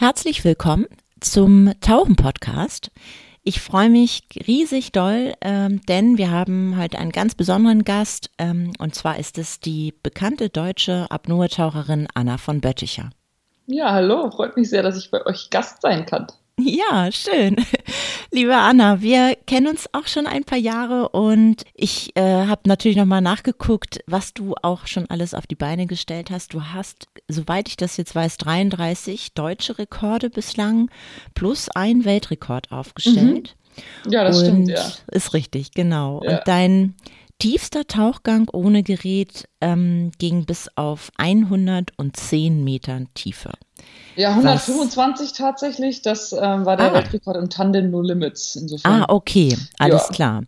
Herzlich willkommen zum Tauchen-Podcast. Ich freue mich riesig doll, ähm, denn wir haben heute einen ganz besonderen Gast ähm, und zwar ist es die bekannte deutsche Apnoe-Taucherin Anna von Bötticher. Ja, hallo, freut mich sehr, dass ich bei euch Gast sein kann. Ja, schön. Liebe Anna, wir kennen uns auch schon ein paar Jahre und ich äh, habe natürlich nochmal nachgeguckt, was du auch schon alles auf die Beine gestellt hast. Du hast, soweit ich das jetzt weiß, 33 deutsche Rekorde bislang plus ein Weltrekord aufgestellt. Mhm. Ja, das und stimmt, ja. Ist richtig, genau. Ja. Und dein tiefster Tauchgang ohne Gerät ähm, ging bis auf 110 Metern Tiefe. Ja, 125 tatsächlich. Das ähm, war der Ah. Weltrekord im Tandem No Limits. Insofern. Ah, okay, alles Ja. klar.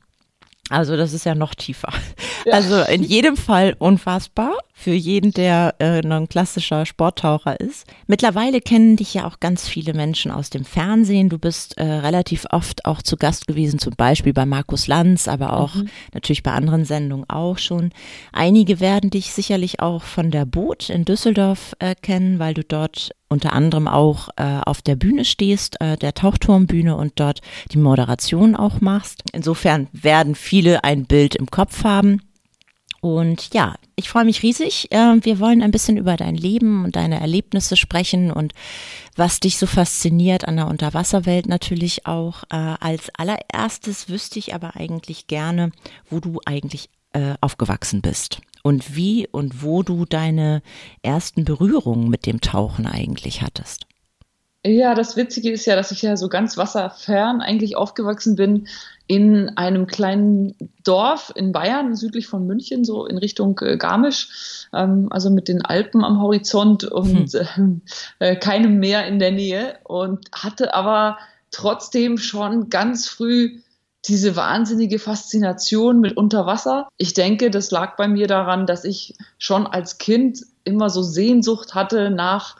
Also das ist ja noch tiefer. Ja. Also in jedem Fall unfassbar für jeden, der äh, ein klassischer Sporttaucher ist. Mittlerweile kennen dich ja auch ganz viele Menschen aus dem Fernsehen. Du bist äh, relativ oft auch zu Gast gewesen, zum Beispiel bei Markus Lanz, aber auch natürlich bei anderen Sendungen auch schon. Einige werden dich sicherlich auch von der Boot in Düsseldorf äh, kennen, weil du dort unter anderem auch äh, auf der Bühne stehst, äh, der Tauchturmbühne und dort die Moderation auch machst. Insofern werden viele ein Bild im Kopf haben. Und ja, ich freue mich riesig. Äh, Wir wollen ein bisschen über dein Leben und deine Erlebnisse sprechen und was dich so fasziniert an der Unterwasserwelt natürlich auch. Äh, Als allererstes wüsste ich aber eigentlich gerne, wo du eigentlich äh, aufgewachsen bist und wie und wo du deine ersten Berührungen mit dem Tauchen eigentlich hattest. Ja, das Witzige ist ja, dass ich ja so ganz wasserfern eigentlich aufgewachsen bin in einem kleinen Dorf in Bayern, südlich von München, so in Richtung äh, Garmisch, ähm, also mit den Alpen am Horizont und äh, keinem Meer in der Nähe. Und hatte aber trotzdem schon ganz früh diese wahnsinnige Faszination mit Unterwasser. Ich denke, das lag bei mir daran, dass ich schon als Kind immer so Sehnsucht hatte nach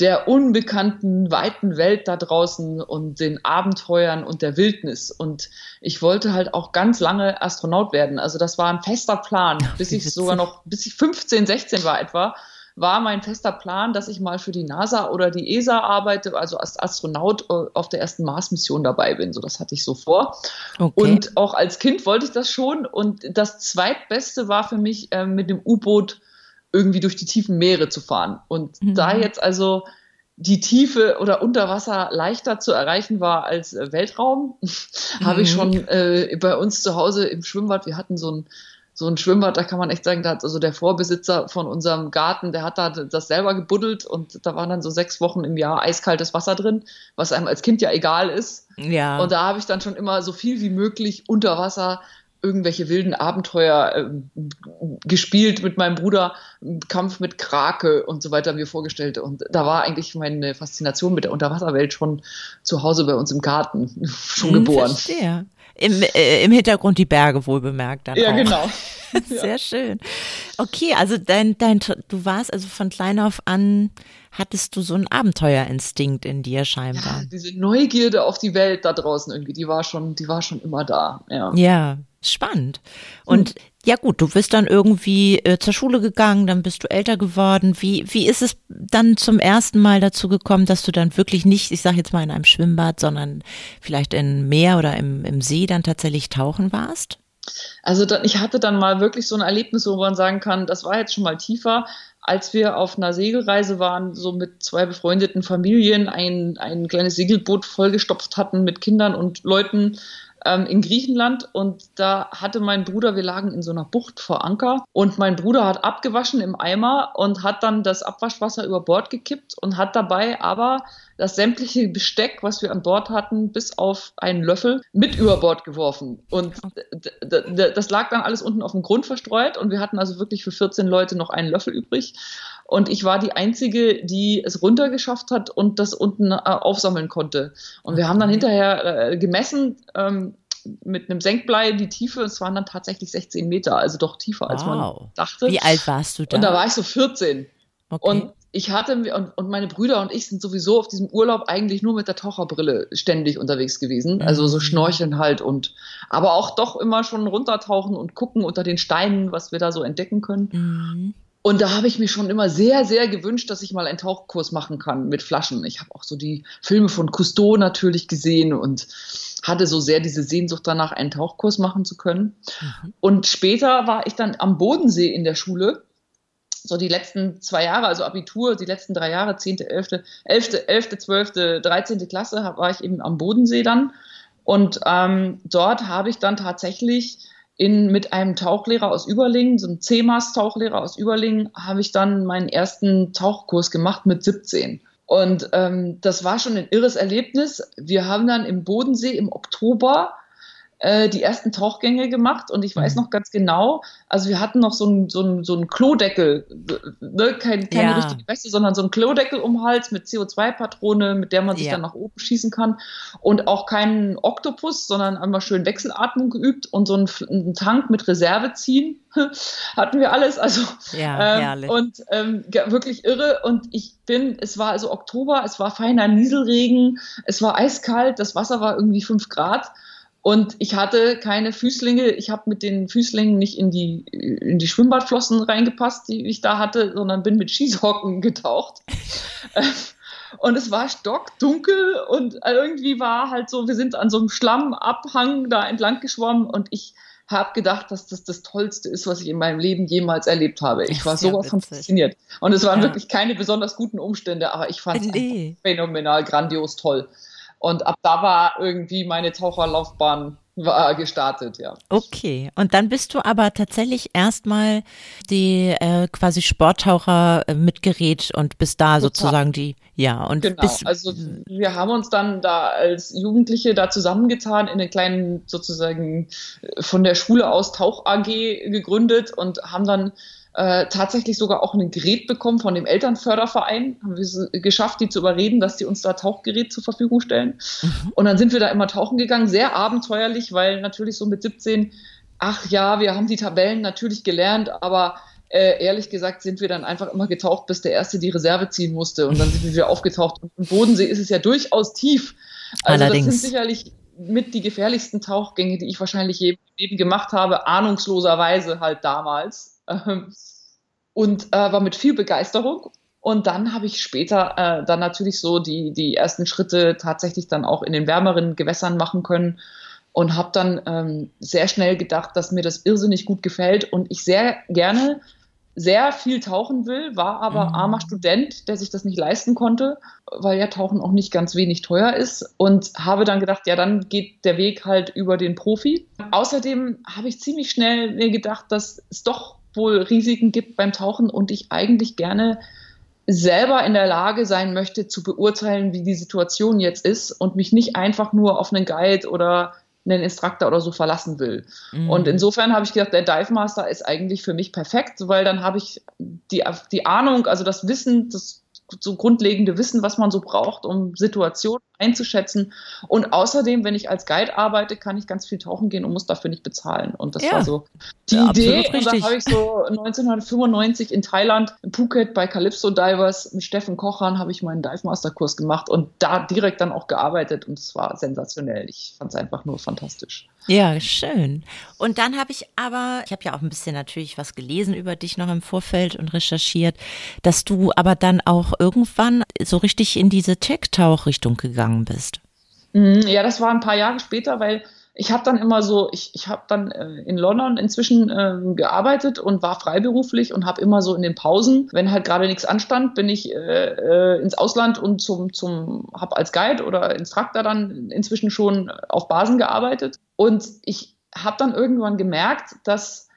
der unbekannten, weiten Welt da draußen und den Abenteuern und der Wildnis. Und ich wollte halt auch ganz lange Astronaut werden. Also das war ein fester Plan, bis ich sogar noch, bis ich 15, 16 war etwa, war mein fester Plan, dass ich mal für die NASA oder die ESA arbeite, also als Astronaut äh, auf der ersten Mars-Mission dabei bin. So, das hatte ich so vor. Okay. Und auch als Kind wollte ich das schon. Und das zweitbeste war für mich, äh, mit dem U-Boot irgendwie durch die tiefen Meere zu fahren. Und Mhm. da jetzt also die Tiefe oder Unterwasser leichter zu erreichen war als äh, Weltraum, habe ich Mhm. schon äh, bei uns zu Hause im Schwimmbad, wir hatten so ein so ein Schwimmbad, da kann man echt sagen, da hat also der Vorbesitzer von unserem Garten, der hat da das selber gebuddelt und da waren dann so sechs Wochen im Jahr eiskaltes Wasser drin, was einem als Kind ja egal ist. ja. Und da habe ich dann schon immer so viel wie möglich unter Wasser irgendwelche wilden Abenteuer ähm, gespielt mit meinem Bruder, Kampf mit Krake und so weiter mir vorgestellt. Und da war eigentlich meine Faszination mit der Unterwasserwelt schon zu Hause bei uns im Garten schon Hm, geboren. Verstehe. Im, äh, Im Hintergrund die Berge wohl bemerkt dann Ja, auch. genau. Sehr schön. Okay, also dein, dein, du warst also von klein auf an, hattest du so einen Abenteuerinstinkt in dir scheinbar. Ja, diese Neugierde auf die Welt da draußen irgendwie, die war schon, die war schon immer da. Ja. Ja, spannend. Und ja gut, du bist dann irgendwie äh, zur Schule gegangen, dann bist du älter geworden. Wie, wie ist es dann zum ersten Mal dazu gekommen, dass du dann wirklich nicht, ich sage jetzt mal in einem Schwimmbad, sondern vielleicht im Meer oder im, im See dann tatsächlich tauchen warst? Also dann, ich hatte dann mal wirklich so ein Erlebnis, wo man sagen kann, das war jetzt schon mal tiefer, als wir auf einer Segelreise waren, so mit zwei befreundeten Familien, ein, ein kleines Segelboot vollgestopft hatten mit Kindern und Leuten ähm, in Griechenland. Und da hatte mein Bruder, wir lagen in so einer Bucht vor Anker und mein Bruder hat abgewaschen im Eimer und hat dann das Abwaschwasser über Bord gekippt und hat dabei aber das sämtliche Besteck, was wir an Bord hatten, bis auf einen Löffel mit über Bord geworfen. Und das lag dann alles unten auf dem Grund verstreut und wir hatten also wirklich für 14 Leute noch einen Löffel übrig. Und ich war die Einzige, die es runtergeschafft hat und das unten äh, aufsammeln konnte. Und wir haben dann hinterher äh, gemessen, ähm, mit einem Senkblei die Tiefe, es waren dann tatsächlich 16 Meter, also doch tiefer, als man dachte. Wie alt warst du da? Und da war ich so 14. okay. Und ich hatte und, und meine Brüder und ich sind sowieso auf diesem Urlaub eigentlich nur mit der Taucherbrille ständig unterwegs gewesen. Also so Mhm. schnorcheln halt und aber auch doch immer schon runtertauchen und gucken unter den Steinen, was wir da so entdecken können. Mhm. Und da habe ich mir schon immer sehr, sehr gewünscht, dass ich mal einen Tauchkurs machen kann mit Flaschen. Ich habe auch so die Filme von Cousteau natürlich gesehen und hatte so sehr diese Sehnsucht danach, einen Tauchkurs machen zu können. Mhm. Und später war ich dann am Bodensee in der Schule. So die letzten zwei Jahre, also Abitur, die letzten drei Jahre, 10., 11., 11., 11., 12., 13. Klasse, war ich eben am Bodensee dann. Und ähm, dort habe ich dann tatsächlich in, mit einem Tauchlehrer aus Überlingen, so einem CEMAS-Tauchlehrer aus Überlingen, habe ich dann meinen ersten Tauchkurs gemacht mit 17. Und ähm, das war schon ein irres Erlebnis. Wir haben dann im Bodensee im Oktober äh, die ersten Tauchgänge gemacht und ich weiß mhm. noch ganz genau, also wir hatten noch so einen so ein, so ein Klodeckel, ne? Kein, keine ja. richtige Weste, sondern so ein Klodeckel um den Hals mit CO2-Patrone, mit der man sich ja. dann nach oben schießen kann und auch keinen Oktopus, sondern einmal schön Wechselatmung geübt und so einen, einen Tank mit Reserve ziehen hatten wir alles, also ja, ähm, und ähm, wirklich irre und ich bin, es war also Oktober, es war feiner Nieselregen, es war eiskalt, das Wasser war irgendwie fünf Grad und ich hatte keine Füßlinge, ich habe mit den Füßlingen nicht in die, in die Schwimmbadflossen reingepasst, die ich da hatte, sondern bin mit Schießhocken getaucht. und es war stockdunkel und irgendwie war halt so, wir sind an so einem Schlammabhang da entlang geschwommen und ich habe gedacht, dass das das Tollste ist, was ich in meinem Leben jemals erlebt habe. Ich war sowas von fasziniert. Und es waren ja. wirklich keine besonders guten Umstände, aber ich fand es nee. phänomenal, grandios toll. Und ab da war irgendwie meine Taucherlaufbahn war gestartet, ja. Okay, und dann bist du aber tatsächlich erstmal die äh, quasi Sporttaucher äh, mit Gerät und bist da Total. sozusagen die, ja. Und genau, also wir haben uns dann da als Jugendliche da zusammengetan in eine kleinen sozusagen äh, von der Schule aus Tauch AG gegründet und haben dann äh, tatsächlich sogar auch ein Gerät bekommen von dem Elternförderverein. Haben wir es geschafft, die zu überreden, dass die uns da Tauchgerät zur Verfügung stellen. Mhm. Und dann sind wir da immer tauchen gegangen, sehr abenteuerlich, weil natürlich so mit 17, ach ja, wir haben die Tabellen natürlich gelernt, aber äh, ehrlich gesagt sind wir dann einfach immer getaucht, bis der Erste die Reserve ziehen musste. Und dann sind wir wieder aufgetaucht. Und im Bodensee ist es ja durchaus tief. Also Allerdings. das sind sicherlich mit die gefährlichsten Tauchgänge, die ich wahrscheinlich je Leben gemacht habe, ahnungsloserweise halt damals. Ähm, und äh, war mit viel Begeisterung. Und dann habe ich später äh, dann natürlich so die, die ersten Schritte tatsächlich dann auch in den wärmeren Gewässern machen können und habe dann ähm, sehr schnell gedacht, dass mir das irrsinnig gut gefällt und ich sehr gerne sehr viel tauchen will, war aber mhm. armer Student, der sich das nicht leisten konnte, weil ja Tauchen auch nicht ganz wenig teuer ist und habe dann gedacht, ja, dann geht der Weg halt über den Profi. Außerdem habe ich ziemlich schnell mir gedacht, dass es doch wohl Risiken gibt beim Tauchen und ich eigentlich gerne selber in der Lage sein möchte zu beurteilen, wie die Situation jetzt ist und mich nicht einfach nur auf einen Guide oder einen Instruktor oder so verlassen will. Mhm. Und insofern habe ich gedacht, der Dive Master ist eigentlich für mich perfekt, weil dann habe ich die, die Ahnung, also das Wissen, das so grundlegende Wissen, was man so braucht, um Situationen einzuschätzen. Und außerdem, wenn ich als Guide arbeite, kann ich ganz viel tauchen gehen und muss dafür nicht bezahlen. Und das ja. war so die ja, Idee. Und dann habe ich so 1995 in Thailand, in Phuket bei Calypso Divers mit Steffen Kochran habe ich meinen Dive Master Kurs gemacht und da direkt dann auch gearbeitet und es war sensationell. Ich fand es einfach nur fantastisch. Ja, schön. Und dann habe ich aber, ich habe ja auch ein bisschen natürlich was gelesen über dich noch im Vorfeld und recherchiert, dass du aber dann auch irgendwann so richtig in diese Tech-Tauch-Richtung gegangen bist. Mhm, ja, das war ein paar Jahre später, weil ich habe dann immer so, ich, ich habe dann äh, in London inzwischen äh, gearbeitet und war freiberuflich und habe immer so in den Pausen, wenn halt gerade nichts anstand, bin ich äh, äh ins Ausland und zum, zum habe als Guide oder Instruktor dann inzwischen schon auf Basen gearbeitet. Und ich habe dann irgendwann gemerkt, dass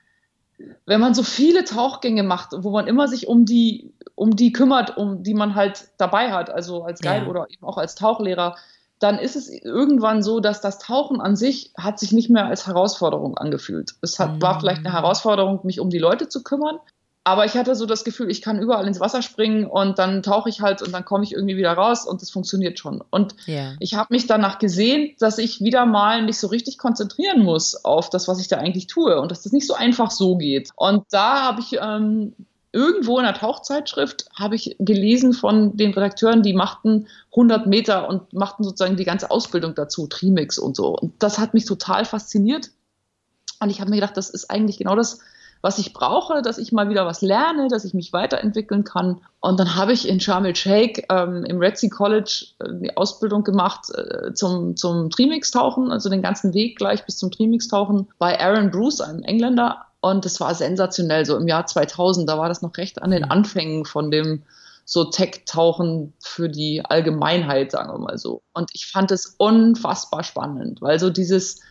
wenn man so viele Tauchgänge macht, wo man immer sich um die, um die kümmert, um die man halt dabei hat, also als Guide ja. oder eben auch als Tauchlehrer, dann ist es irgendwann so, dass das Tauchen an sich hat sich nicht mehr als Herausforderung angefühlt. Es hat, war vielleicht eine mm. Herausforderung, mich um die Leute zu kümmern, aber ich hatte so das Gefühl, ich kann überall ins Wasser springen und dann tauche ich halt und dann komme ich irgendwie wieder raus und das funktioniert schon. Und yeah. ich habe mich danach gesehen, dass ich wieder mal mich so richtig konzentrieren muss auf das, was ich da eigentlich tue und dass das nicht so einfach so geht. Und da habe ich ähm, irgendwo in einer Tauchzeitschrift habe ich gelesen von den Redakteuren, die machten 100 Meter und machten sozusagen die ganze Ausbildung dazu, Trimix und so. Und das hat mich total fasziniert. Und ich habe mir gedacht, das ist eigentlich genau das, was ich brauche, dass ich mal wieder was lerne, dass ich mich weiterentwickeln kann. Und dann habe ich in Sharm el-Sheikh ähm, im Red Sea College äh, die Ausbildung gemacht äh, zum, zum Trimix-Tauchen, also den ganzen Weg gleich bis zum Trimix-Tauchen bei Aaron Bruce, einem Engländer. Und das war sensationell, so im Jahr 2000, da war das noch recht an den mhm. Anfängen von dem so Tech-Tauchen für die Allgemeinheit, sagen wir mal so. Und ich fand es unfassbar spannend, weil so dieses,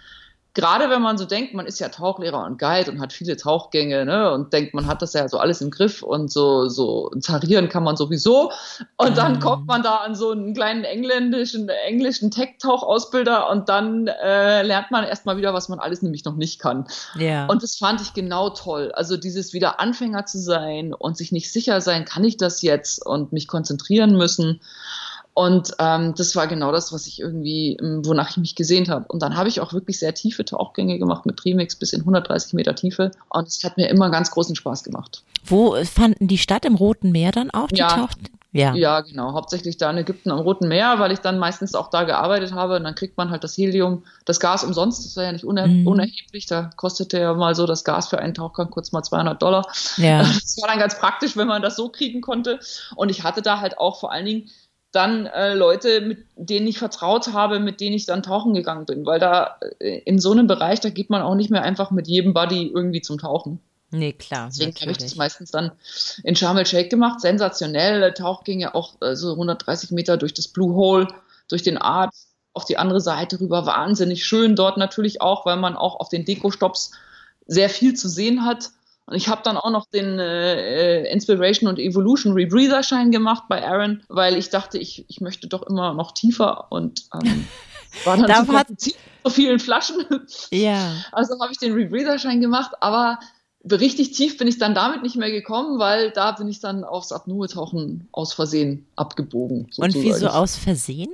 gerade wenn man so denkt, man ist ja Tauchlehrer und Guide und hat viele Tauchgänge ne, und denkt, man hat das ja so alles im Griff und so, so tarieren kann man sowieso. Und dann mhm. kommt man da an so einen kleinen engländischen, englischen Tech-Tauchausbilder und dann äh, lernt man erstmal wieder, was man alles nämlich noch nicht kann. Ja. Und das fand ich genau toll. Also dieses wieder Anfänger zu sein und sich nicht sicher sein, kann ich das jetzt und mich konzentrieren müssen. Und ähm, das war genau das, was ich irgendwie, ähm, wonach ich mich gesehnt habe. Und dann habe ich auch wirklich sehr tiefe Tauchgänge gemacht mit Trimix bis in 130 Meter Tiefe. Und es hat mir immer ganz großen Spaß gemacht. Wo fanden die statt? Im Roten Meer dann auch? Die ja, Tauchten? Ja. ja, genau. Hauptsächlich da in Ägypten am Roten Meer, weil ich dann meistens auch da gearbeitet habe. Und dann kriegt man halt das Helium, das Gas umsonst. Das war ja nicht uner mhm. unerheblich. Da kostete ja mal so das Gas für einen Tauchgang kurz mal 200 Dollar. Ja. Das war dann ganz praktisch, wenn man das so kriegen konnte. Und ich hatte da halt auch vor allen Dingen dann äh, Leute, mit denen ich vertraut habe, mit denen ich dann tauchen gegangen bin. Weil da äh, in so einem Bereich, da geht man auch nicht mehr einfach mit jedem Buddy irgendwie zum Tauchen. Nee, klar. Deswegen habe ich das meistens dann in Sharm el-Sheikh gemacht. Sensationell. Tauchgänge auch äh, so 130 Meter durch das Blue Hole, durch den Art, auf die andere Seite rüber. Wahnsinnig schön dort natürlich auch, weil man auch auf den Deko-Stops sehr viel zu sehen hat. Und ich habe dann auch noch den äh, äh, Inspiration und Evolution Rebreather Schein gemacht bei Aaron, weil ich dachte, ich, ich möchte doch immer noch tiefer und ähm, war dann da super so vielen Flaschen. Ja. Also habe ich den Rebreather Schein gemacht, aber richtig tief bin ich dann damit nicht mehr gekommen, weil da bin ich dann aufs Apnoe-Tauchen aus Versehen abgebogen. Sozusagen. Und wieso aus Versehen?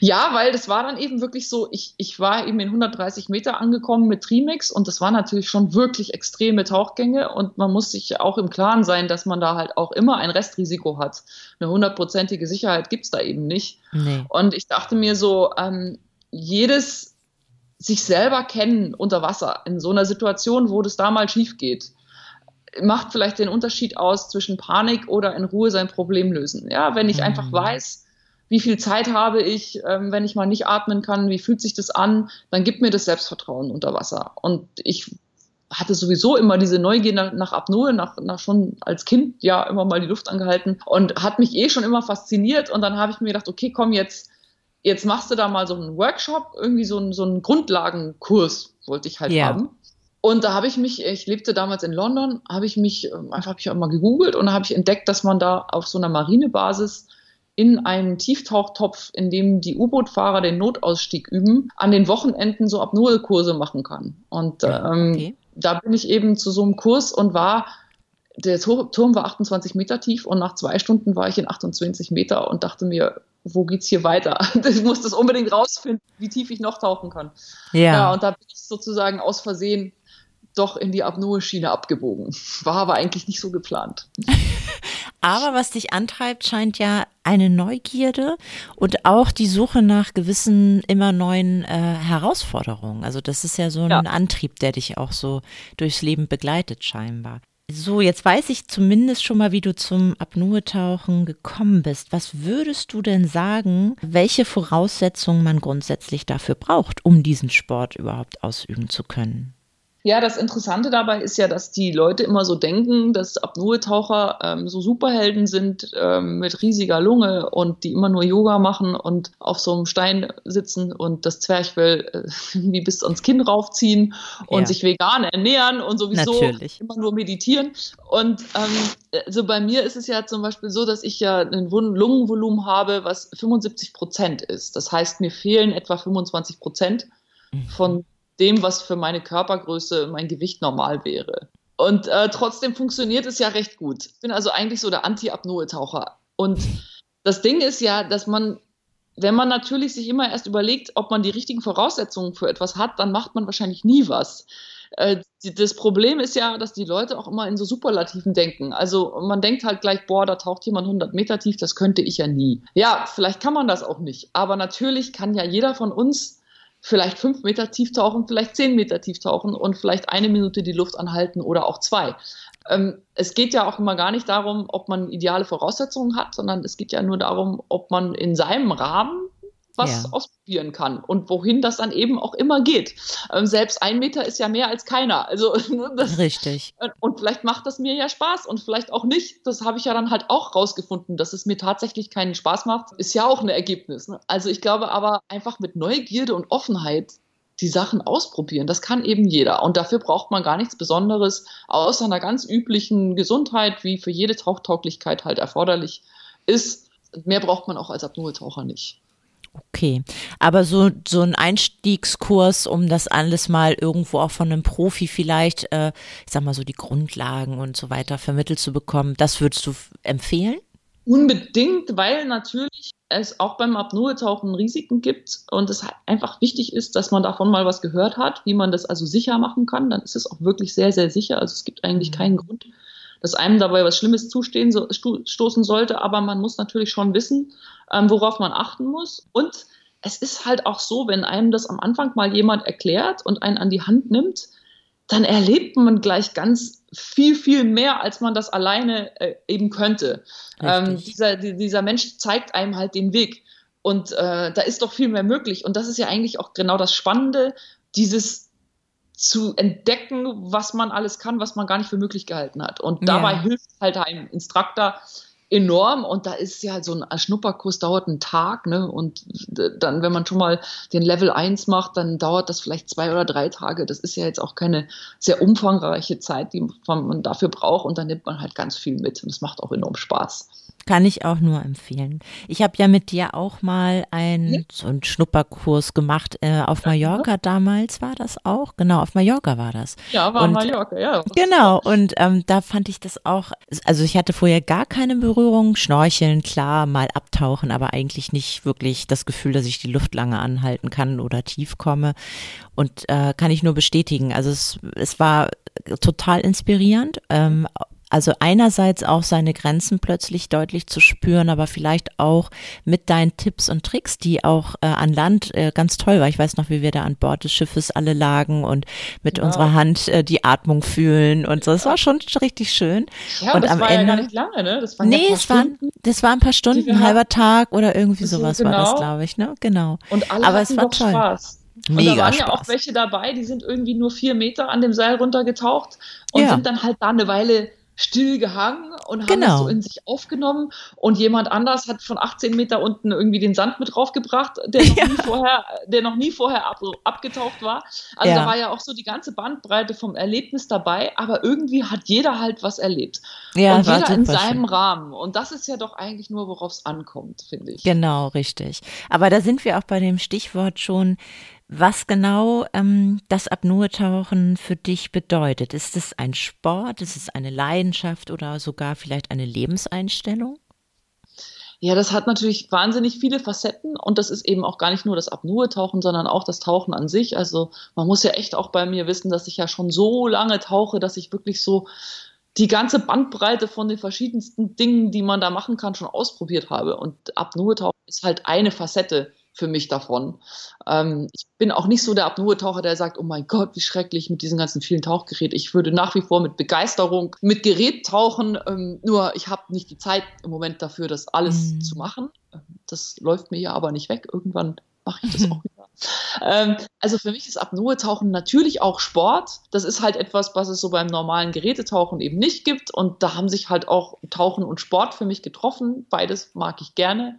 Ja, weil das war dann eben wirklich so, ich, ich war eben in 130 Meter angekommen mit Trimix und das waren natürlich schon wirklich extreme Tauchgänge und man muss sich auch im Klaren sein, dass man da halt auch immer ein Restrisiko hat. Eine hundertprozentige Sicherheit gibt's da eben nicht. Nee. Und ich dachte mir so, ähm, jedes sich selber kennen unter Wasser in so einer Situation, wo das da mal schief geht, macht vielleicht den Unterschied aus zwischen Panik oder in Ruhe sein Problem lösen. Ja, wenn ich mhm. einfach weiß, wie viel Zeit habe ich, ähm, wenn ich mal nicht atmen kann, wie fühlt sich das an, dann gibt mir das Selbstvertrauen unter Wasser. Und ich hatte sowieso immer diese Neugier nach, nach Apnoe, nach, nach schon als Kind ja immer mal die Luft angehalten und hat mich eh schon immer fasziniert. Und dann habe ich mir gedacht, okay, komm, jetzt, jetzt machst du da mal so einen Workshop, irgendwie so einen, so einen Grundlagenkurs wollte ich halt ja. haben. Und da habe ich mich, ich lebte damals in London, habe ich mich ähm, einfach hab ich auch mal gegoogelt und da habe ich entdeckt, dass man da auf so einer Marinebasis in einem Tieftauchtopf, in dem die U-Boot-Fahrer den Notausstieg üben, an den Wochenenden so Apnoe-Kurse machen kann. Und ähm, okay. da bin ich eben zu so einem Kurs und war der Turm war 28 Meter tief und nach zwei Stunden war ich in 28 Meter und dachte mir, wo geht's hier weiter? Ich muss das unbedingt rausfinden, wie tief ich noch tauchen kann. Ja. ja und da bin ich sozusagen aus Versehen doch in die Apnoe-Schiene abgebogen. War aber eigentlich nicht so geplant. aber was dich antreibt, scheint ja eine Neugierde und auch die Suche nach gewissen immer neuen äh, Herausforderungen. Also das ist ja so ein ja. Antrieb, der dich auch so durchs Leben begleitet scheinbar. So, jetzt weiß ich zumindest schon mal, wie du zum Apnoe-Tauchen gekommen bist. Was würdest du denn sagen, welche Voraussetzungen man grundsätzlich dafür braucht, um diesen Sport überhaupt ausüben zu können? Ja, das Interessante dabei ist ja, dass die Leute immer so denken, dass Apnoe-Taucher ähm, so Superhelden sind ähm, mit riesiger Lunge und die immer nur Yoga machen und auf so einem Stein sitzen und das Zwerchfell äh, wie bis ans Kinn raufziehen und ja. sich vegan ernähren und sowieso Natürlich. immer nur meditieren. Und ähm, also bei mir ist es ja zum Beispiel so, dass ich ja ein Lungenvolumen habe, was 75 Prozent ist. Das heißt, mir fehlen etwa 25 Prozent mhm. von dem, was für meine Körpergröße mein Gewicht normal wäre. Und äh, trotzdem funktioniert es ja recht gut. Ich bin also eigentlich so der Anti-Apnoe-Taucher. Und das Ding ist ja, dass man, wenn man natürlich sich immer erst überlegt, ob man die richtigen Voraussetzungen für etwas hat, dann macht man wahrscheinlich nie was. Äh, das Problem ist ja, dass die Leute auch immer in so Superlativen denken. Also man denkt halt gleich, boah, da taucht jemand 100 Meter tief, das könnte ich ja nie. Ja, vielleicht kann man das auch nicht. Aber natürlich kann ja jeder von uns vielleicht fünf Meter tief tauchen, vielleicht zehn Meter tief tauchen und vielleicht eine Minute die Luft anhalten oder auch zwei. Ähm, es geht ja auch immer gar nicht darum, ob man ideale Voraussetzungen hat, sondern es geht ja nur darum, ob man in seinem Rahmen was ja. ausprobieren kann und wohin das dann eben auch immer geht. Ähm, selbst ein Meter ist ja mehr als keiner. Also ne, das, richtig. Und vielleicht macht das mir ja Spaß und vielleicht auch nicht. Das habe ich ja dann halt auch rausgefunden, dass es mir tatsächlich keinen Spaß macht. Ist ja auch ein Ergebnis. Ne? Also ich glaube aber einfach mit Neugierde und Offenheit die Sachen ausprobieren. Das kann eben jeder. Und dafür braucht man gar nichts Besonderes, außer einer ganz üblichen Gesundheit, wie für jede Tauchtauglichkeit halt erforderlich ist. Mehr braucht man auch als Apnoe-Taucher nicht. Okay, aber so, so ein Einstiegskurs, um das alles mal irgendwo auch von einem Profi vielleicht, äh, ich sag mal so die Grundlagen und so weiter vermittelt zu bekommen, das würdest du empfehlen? Unbedingt, weil natürlich es auch beim Apnoe-Tauchen Risiken gibt und es einfach wichtig ist, dass man davon mal was gehört hat, wie man das also sicher machen kann. Dann ist es auch wirklich sehr, sehr sicher. Also es gibt eigentlich mhm. keinen Grund, dass einem dabei was Schlimmes zustehen, so, stoßen sollte, aber man muss natürlich schon wissen, ähm, worauf man achten muss. Und es ist halt auch so, wenn einem das am Anfang mal jemand erklärt und einen an die Hand nimmt, dann erlebt man gleich ganz viel, viel mehr, als man das alleine äh, eben könnte. Ähm, dieser, dieser Mensch zeigt einem halt den Weg. Und äh, da ist doch viel mehr möglich. Und das ist ja eigentlich auch genau das Spannende, dieses zu entdecken, was man alles kann, was man gar nicht für möglich gehalten hat. Und dabei ja. hilft halt ein Instruktor enorm und da ist ja halt so ein Schnupperkurs dauert einen Tag, ne? Und dann, wenn man schon mal den Level 1 macht, dann dauert das vielleicht zwei oder drei Tage. Das ist ja jetzt auch keine sehr umfangreiche Zeit, die man dafür braucht und dann nimmt man halt ganz viel mit und es macht auch enorm Spaß. Kann ich auch nur empfehlen. Ich habe ja mit dir auch mal einen, ja. so einen Schnupperkurs gemacht äh, auf Mallorca damals war das auch. Genau, auf Mallorca war das. Ja, war und, Mallorca, ja. Genau, und ähm, da fand ich das auch, also ich hatte vorher gar keine Berührung, Schnorcheln, klar, mal abtauchen, aber eigentlich nicht wirklich das Gefühl, dass ich die Luft lange anhalten kann oder tief komme. Und äh, kann ich nur bestätigen. Also es, es war total inspirierend. Ähm, also einerseits auch seine Grenzen plötzlich deutlich zu spüren, aber vielleicht auch mit deinen Tipps und Tricks, die auch äh, an Land äh, ganz toll war. Ich weiß noch, wie wir da an Bord des Schiffes alle lagen und mit ja. unserer Hand äh, die Atmung fühlen und so. Das war schon richtig schön. Ja, und das am war Ende, ja gar nicht lange, ne? Das waren nee, ja es, waren, das war ein paar Stunden, ein halber Tag oder irgendwie sowas genau. war das, genau. glaube ich, ne? Genau. Und alle aber es war toll. Spaß. Mega und da waren Spaß. ja auch welche dabei, die sind irgendwie nur vier Meter an dem Seil runtergetaucht und ja. sind dann halt da eine Weile still gehangen und haben genau. es so in sich aufgenommen. Und jemand anders hat von 18 Meter unten irgendwie den Sand mit draufgebracht, der noch ja. nie vorher, der noch nie vorher ab, abgetaucht war. Also ja. da war ja auch so die ganze Bandbreite vom Erlebnis dabei, aber irgendwie hat jeder halt was erlebt. Ja, und jeder in seinem schön. Rahmen. Und das ist ja doch eigentlich nur, worauf es ankommt, finde ich. Genau, richtig. Aber da sind wir auch bei dem Stichwort schon was genau ähm, das Apnoe-Tauchen für dich bedeutet. Ist es ein Sport, ist es eine Leidenschaft oder sogar vielleicht eine Lebenseinstellung? Ja, das hat natürlich wahnsinnig viele Facetten und das ist eben auch gar nicht nur das Apnoe-Tauchen, sondern auch das Tauchen an sich. Also man muss ja echt auch bei mir wissen, dass ich ja schon so lange tauche, dass ich wirklich so die ganze Bandbreite von den verschiedensten Dingen, die man da machen kann, schon ausprobiert habe. Und Apnoe-Tauchen ist halt eine Facette für mich davon. Ähm, ich bin auch nicht so der Apnoe-Taucher, der sagt, oh mein Gott, wie schrecklich mit diesen ganzen vielen Tauchgeräten. Ich würde nach wie vor mit Begeisterung mit Gerät tauchen, ähm, nur ich habe nicht die Zeit im Moment dafür, das alles mhm. zu machen. Ähm, das läuft mir ja aber nicht weg. Irgendwann mache ich das auch wieder. Ähm, also für mich ist Apnoe-Tauchen natürlich auch Sport. Das ist halt etwas, was es so beim normalen Gerätetauchen eben nicht gibt. Und da haben sich halt auch Tauchen und Sport für mich getroffen. Beides mag ich gerne.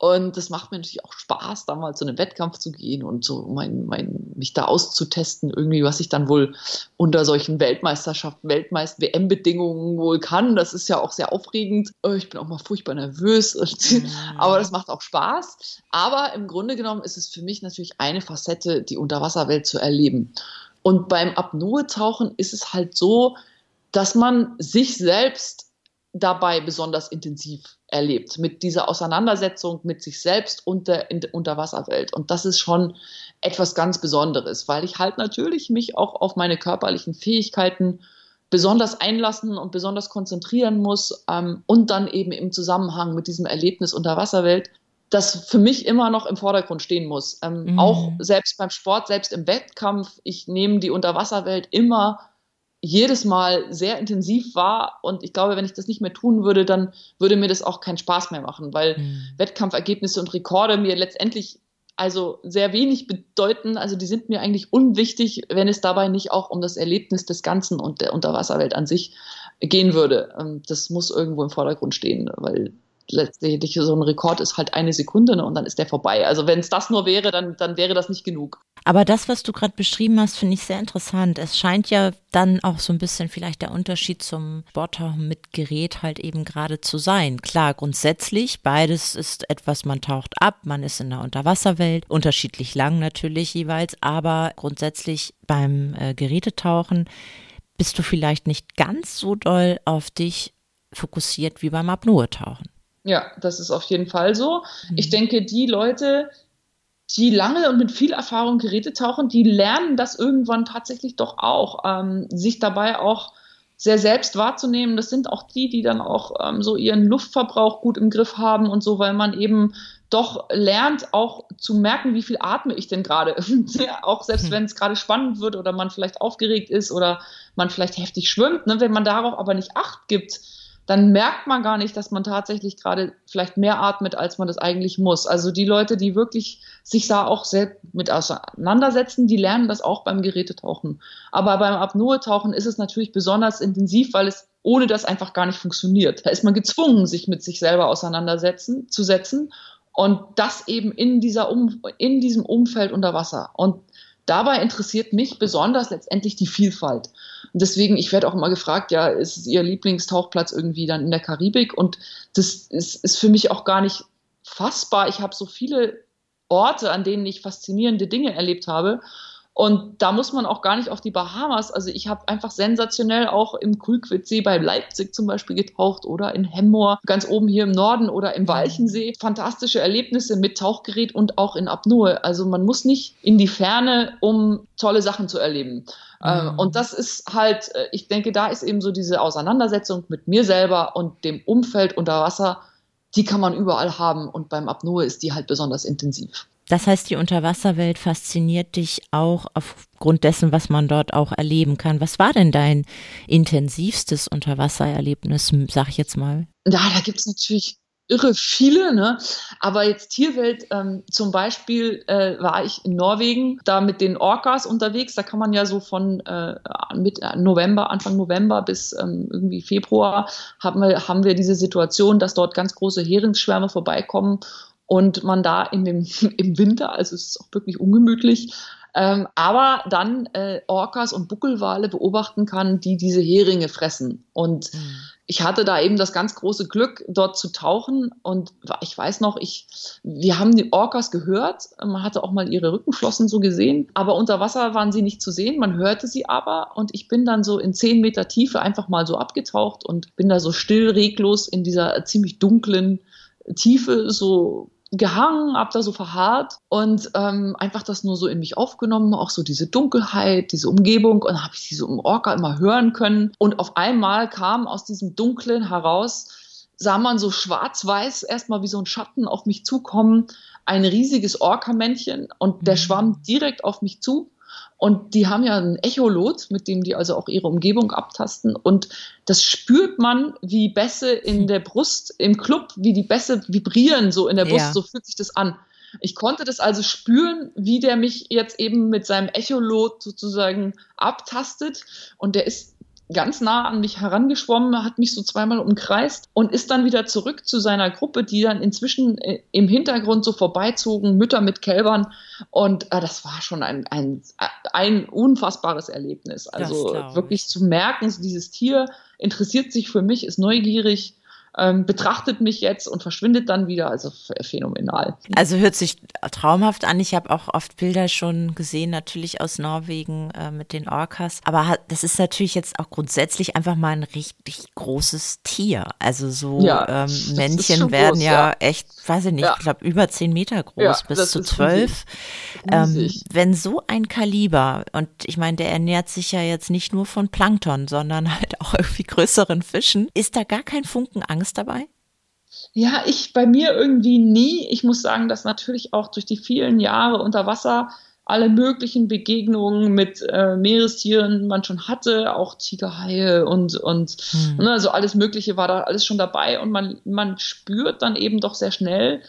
Und das macht mir natürlich auch Spaß, da mal zu einem Wettkampf zu gehen und so mein, mein, mich da auszutesten, irgendwie, was ich dann wohl unter solchen Weltmeisterschaften, Weltmeister, WM-Bedingungen wohl kann. Das ist ja auch sehr aufregend. Äh, ich bin auch mal furchtbar nervös, mhm. aber das macht auch Spaß. Aber im Grunde genommen ist es für mich natürlich eine Facette, die Unterwasserwelt zu erleben. Und beim Apnoe-Tauchen ist es halt so, dass man sich selbst dabei besonders intensiv erlebt, mit dieser Auseinandersetzung mit sich selbst und der Unterwasserwelt. Und das ist schon etwas ganz Besonderes, weil ich halt natürlich mich auch auf meine körperlichen Fähigkeiten besonders einlassen und besonders konzentrieren muss ähm, und dann eben im Zusammenhang mit diesem Erlebnis Unterwasserwelt das für mich immer noch im Vordergrund stehen muss. Ähm, mhm. Auch selbst beim Sport, selbst im Wettkampf, ich nehme die Unterwasserwelt immer jedes Mal sehr intensiv wahr und ich glaube, wenn ich das nicht mehr tun würde, dann würde mir das auch keinen Spaß mehr machen, weil mhm. Wettkampfergebnisse und Rekorde mir letztendlich also sehr wenig bedeuten. Also die sind mir eigentlich unwichtig, wenn es dabei nicht auch um das Erlebnis des Ganzen und der Unterwasserwelt an sich gehen würde. Ähm, das muss irgendwo im Vordergrund stehen, weil letztendlich so ein Rekord ist halt eine Sekunde ne, und dann ist der vorbei. Also wenn es das nur wäre, dann, dann wäre das nicht genug. Aber das, was du gerade beschrieben hast, finde ich sehr interessant. Es scheint ja dann auch so ein bisschen vielleicht der Unterschied zum Sporttauchen mit Gerät halt eben gerade zu sein. Klar, grundsätzlich, beides ist etwas, man taucht ab, man ist in der Unterwasserwelt, unterschiedlich lang natürlich jeweils, aber grundsätzlich beim äh, Gerätetauchen bist du vielleicht nicht ganz so doll auf dich fokussiert wie beim Apnoe-Tauchen. Ja, das ist auf jeden Fall so. Mhm. Ich denke, die Leute, die lange und mit viel Erfahrung Geräte tauchen, die lernen das irgendwann tatsächlich doch auch, ähm, sich dabei auch sehr selbst wahrzunehmen. Das sind auch die, die dann auch ähm, so ihren Luftverbrauch gut im Griff haben und so, weil man eben doch lernt, auch zu merken, wie viel atme ich denn gerade. auch selbst hm. wenn es gerade spannend wird oder man vielleicht aufgeregt ist oder man vielleicht heftig schwimmt, ne? wenn man darauf aber nicht Acht gibt, dann merkt man gar nicht, dass man tatsächlich gerade vielleicht mehr atmet, als man das eigentlich muss. Also die Leute, die wirklich sich da auch selbst mit auseinandersetzen, die lernen das auch beim Gerätetauchen. Aber beim Apnoe-Tauchen ist es natürlich besonders intensiv, weil es ohne das einfach gar nicht funktioniert. Da ist man gezwungen, sich mit sich selber auseinandersetzen, zu setzen und das eben in dieser um, in diesem Umfeld unter Wasser. Und dabei interessiert mich besonders letztendlich die Vielfalt. Deswegen, ich werde auch immer gefragt, ja, ist Ihr Lieblingstauchplatz irgendwie dann in der Karibik? Und das ist, ist für mich auch gar nicht fassbar. Ich habe so viele Orte, an denen ich faszinierende Dinge erlebt habe. Und da muss man auch gar nicht auf die Bahamas. Also ich habe einfach sensationell auch im Kulkwitzsee bei Leipzig zum Beispiel getaucht oder in Hemmoor, ganz oben hier im Norden oder im Walchensee. Fantastische Erlebnisse mit Tauchgerät und auch in Apnoe. Also man muss nicht in die Ferne, um tolle Sachen zu erleben. Ähm, mhm. Und das ist halt, äh, ich denke, da ist eben so diese Auseinandersetzung mit mir selber und dem Umfeld unter Wasser, die kann man überall haben und beim Apnoe ist die halt besonders intensiv. Das heißt, die Unterwasserwelt fasziniert dich auch aufgrund dessen, was man dort auch erleben kann. Was war denn dein intensivstes Unterwassererlebnis, sag ich jetzt mal? Ja, da gibt es natürlich irre viele, ne? Aber jetzt Tierwelt, ähm, zum Beispiel äh, war ich in Norwegen, da mit den Orcas unterwegs. Da kann man ja so von äh, mit November, Anfang November bis ähm, irgendwie Februar haben wir, haben wir diese Situation, dass dort ganz große Heringsschwärme vorbeikommen und man da in dem, im Winter, also es ist auch wirklich ungemütlich, ähm, aber dann äh, Orcas und Buckelwale beobachten kann, die diese Heringe fressen. Und mhm. ich hatte da eben das ganz große Glück, dort zu tauchen. Und ich weiß noch, ich, wir haben die Orcas gehört. Man hatte auch mal ihre Rückenflossen so gesehen. Aber unter Wasser waren sie nicht zu sehen. Man hörte sie aber. Und ich bin dann so in zehn Meter Tiefe einfach mal so abgetaucht und bin da so still, reglos in dieser ziemlich dunklen Tiefe so gehangen, hab da so verharrt und ähm, einfach das nur so in mich aufgenommen, auch so diese Dunkelheit, diese Umgebung und habe ich diese so im Orca immer hören können und auf einmal kam aus diesem Dunklen heraus, sah man so schwarz-weiß erstmal wie so ein Schatten auf mich zukommen, ein riesiges Orca-Männchen und der mhm. schwamm direkt auf mich zu und die haben ja ein Echolot, mit dem die also auch ihre Umgebung abtasten. Und das spürt man, wie Bässe in hm. der Brust, im Club, wie die Bässe vibrieren so in der Brust. Ja. So fühlt sich das an. Ich konnte das also spüren, wie der mich jetzt eben mit seinem Echolot sozusagen abtastet. Und der ist ganz nah an mich herangeschwommen, hat mich so zweimal umkreist und ist dann wieder zurück zu seiner Gruppe, die dann inzwischen äh, im Hintergrund so vorbeizogen, Mütter mit Kälbern. Und äh, das war schon ein, ein, ein unfassbares Erlebnis. Also wirklich zu merken, dieses Tier interessiert sich für mich, ist neugierig ähm, betrachtet mich jetzt und verschwindet dann wieder. Also phänomenal. Also hört sich traumhaft an. Ich habe auch oft Bilder schon gesehen, natürlich aus Norwegen äh, mit den Orcas. Aber das ist natürlich jetzt auch grundsätzlich einfach mal ein richtig großes Tier. Also so ja, ähm, Männchen werden groß, ja, ja, echt, weiß ich nicht, ja. ich glaube über zehn Meter groß, bis zu zwölf. Ähm, wenn so ein Kaliber, und ich meine, der ernährt sich ja jetzt nicht nur von Plankton, sondern halt auch irgendwie größeren Fischen, ist da gar kein Funken Angst dabei? Ja, ich bei mir irgendwie nie. Ich muss sagen, dass natürlich auch durch die vielen Jahre unter Wasser alle möglichen Begegnungen mit äh, Meerestieren man schon hatte, auch Tigerhaie und, und mhm. ne, also alles Mögliche war da alles schon dabei und man, man spürt dann eben doch sehr schnell,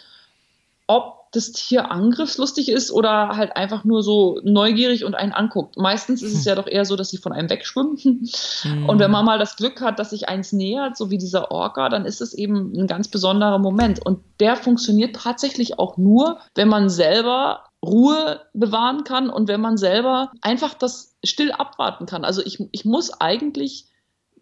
ob das Tier angriffslustig ist oder halt einfach nur so neugierig und einen anguckt. Meistens ist es hm. ja doch eher so, dass sie von einem wegschwimmen. Mhm. Und wenn man mal das Glück hat, dass sich eins nähert, so wie dieser Orca, dann ist es eben ein ganz besonderer Moment. Und der funktioniert tatsächlich auch nur, wenn man selber Ruhe bewahren kann und wenn man selber einfach das still abwarten kann. Also ich, ich muss eigentlich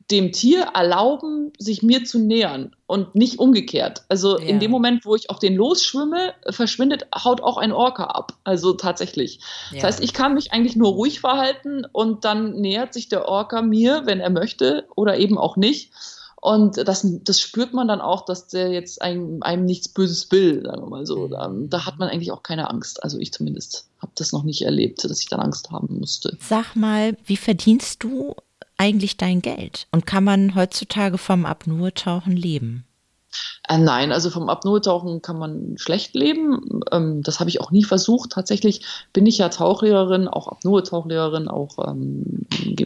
dem Tier erlauben, sich mir zu nähern und nicht umgekehrt. Also ja. in dem Moment, wo ich auf den losschwimme, verschwindet, haut auch ein Orca ab. Also tatsächlich. Ja. Das heißt, ich kann mich eigentlich nur ruhig verhalten und dann nähert sich der Orca mir, wenn er möchte oder eben auch nicht. Und das, das spürt man dann auch, dass der jetzt einem, einem nichts Böses will, sagen wir mal so. Da, da hat man eigentlich auch keine Angst. Also ich zumindest habe das noch nicht erlebt, dass ich dann Angst haben musste. Sag mal, wie verdienst du eigentlich dein Geld? Und kann man heutzutage vom Apnoe-Tauchen leben? Äh, nein, also vom Apnoe-Tauchen kann man schlecht leben. Ähm, das habe ich auch nie versucht. Tatsächlich bin ich ja Tauchlehrerin, auch Apnoe-Tauchlehrerin, auch ähm,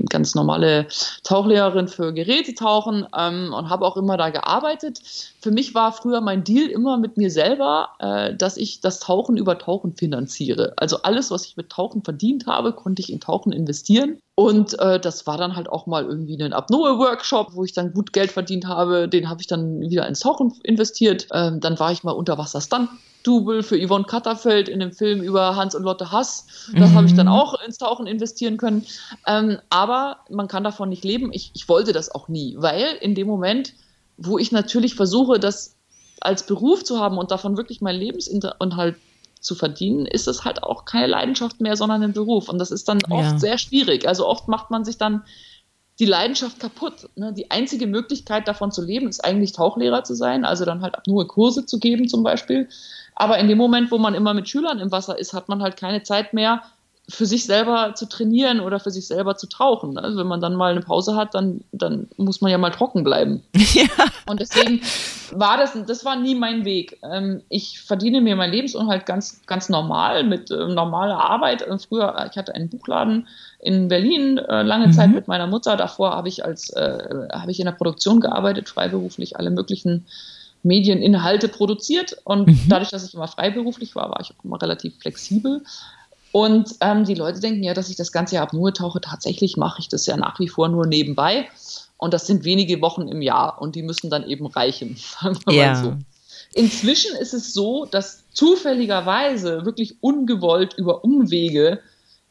ganz normale Tauchlehrerin für Gerätetauchen ähm, und habe auch immer da gearbeitet. Für mich war früher mein Deal immer mit mir selber, äh, dass ich das Tauchen über Tauchen finanziere. Also alles, was ich mit Tauchen verdient habe, konnte ich in Tauchen investieren. Und äh, das war dann halt auch mal irgendwie ein Apnoe-Workshop, wo ich dann gut Geld verdient habe. Den habe ich dann wieder ins Tauchen investiert. Ähm, dann war ich mal unter Wasser Stunt. Double für Yvonne Katterfeld in dem Film über Hans und Lotte Hass. Das mhm. habe ich dann mhm. auch ins Tauchen investieren können. Ähm, aber man kann davon nicht leben. Ich, ich wollte das auch nie, weil in dem Moment, wo ich natürlich versuche, das als Beruf zu haben und davon wirklich mein Lebensunterhalt zu verdienen, ist es halt auch keine Leidenschaft mehr, sondern ein Beruf. Und das ist dann oft ja. sehr schwierig. Also oft macht man sich dann die Leidenschaft kaputt. Ne? Die einzige Möglichkeit davon zu leben, ist eigentlich Tauchlehrer zu sein, also dann halt nur Kurse zu geben zum Beispiel. Aber in dem Moment, wo man immer mit Schülern im Wasser ist, hat man halt keine Zeit mehr, für sich selber zu trainieren oder für sich selber zu tauchen. Also wenn man dann mal eine Pause hat, dann, dann muss man ja mal trocken bleiben. Ja. Und deswegen war das, das war nie mein Weg. Ähm, ich verdiene mir mein Lebensunterhalt ganz, ganz normal mit äh, normaler Arbeit. Äh, früher, ich hatte einen Buchladen in Berlin äh, lange mhm. Zeit mit meiner Mutter. Davor habe ich als, äh, habe ich in der Produktion gearbeitet, freiberuflich alle möglichen Medieninhalte produziert. Und mhm. dadurch, dass ich immer freiberuflich war, war ich auch immer relativ flexibel. Und ähm, die Leute denken ja, dass ich das ganze Jahr Apnoe tauche. Tatsächlich mache ich das ja nach wie vor nur nebenbei. Und das sind wenige Wochen im Jahr und die müssen dann eben reichen, sagen wir ja. mal so. Inzwischen ist es so, dass zufälligerweise, wirklich ungewollt über Umwege,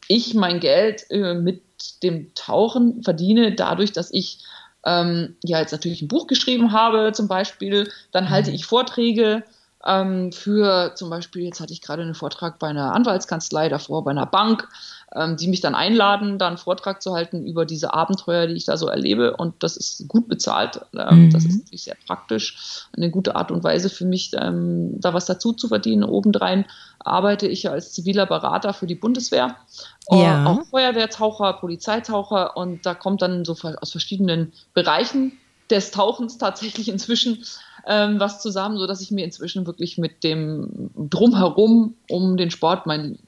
ich mein Geld äh, mit dem Tauchen verdiene, dadurch, dass ich ähm, ja jetzt natürlich ein Buch geschrieben habe, zum Beispiel. Dann halte mhm. ich Vorträge ähm, für zum Beispiel, jetzt hatte ich gerade einen Vortrag bei einer Anwaltskanzlei, davor bei einer Bank, ähm, die mich dann einladen, da einen Vortrag zu halten über diese Abenteuer, die ich da so erlebe. Und das ist gut bezahlt. Ähm, mhm. Das ist natürlich sehr praktisch. Eine gute Art und Weise für mich, ähm, da was dazu zu verdienen. Obendrein arbeite ich ja als ziviler Berater für die Bundeswehr. Ja. Auch Feuerwehrtaucher, Polizeitaucher. Und da kommt dann so aus verschiedenen Bereichen des Tauchens tatsächlich inzwischen ähm, was zusammen, so dass ich mir inzwischen wirklich mit dem Drumherum um den Sport mein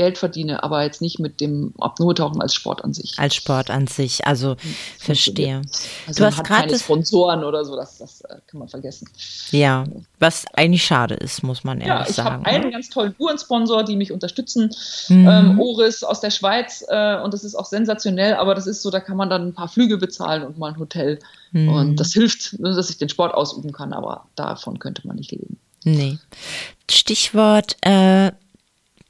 Geld verdiene, aber jetzt nicht mit dem Apnoe-Tauchen als Sport an sich. Als Sport an sich, also hm, verstehe. Also du hast hat keine Sponsoren oder so, das, das äh, kann man vergessen. Ja, was eigentlich schade ist, muss man ehrlich ja, ich sagen. Ich habe einen ne? ganz tollen Uhrensponsor, die mich unterstützen, mhm. ähm, Oris aus der Schweiz äh, und das ist auch sensationell, aber das ist so, da kann man dann ein paar Flüge bezahlen und mal ein Hotel mhm. und das hilft, dass ich den Sport ausüben kann, aber davon könnte man nicht leben. Nee. Stichwort äh,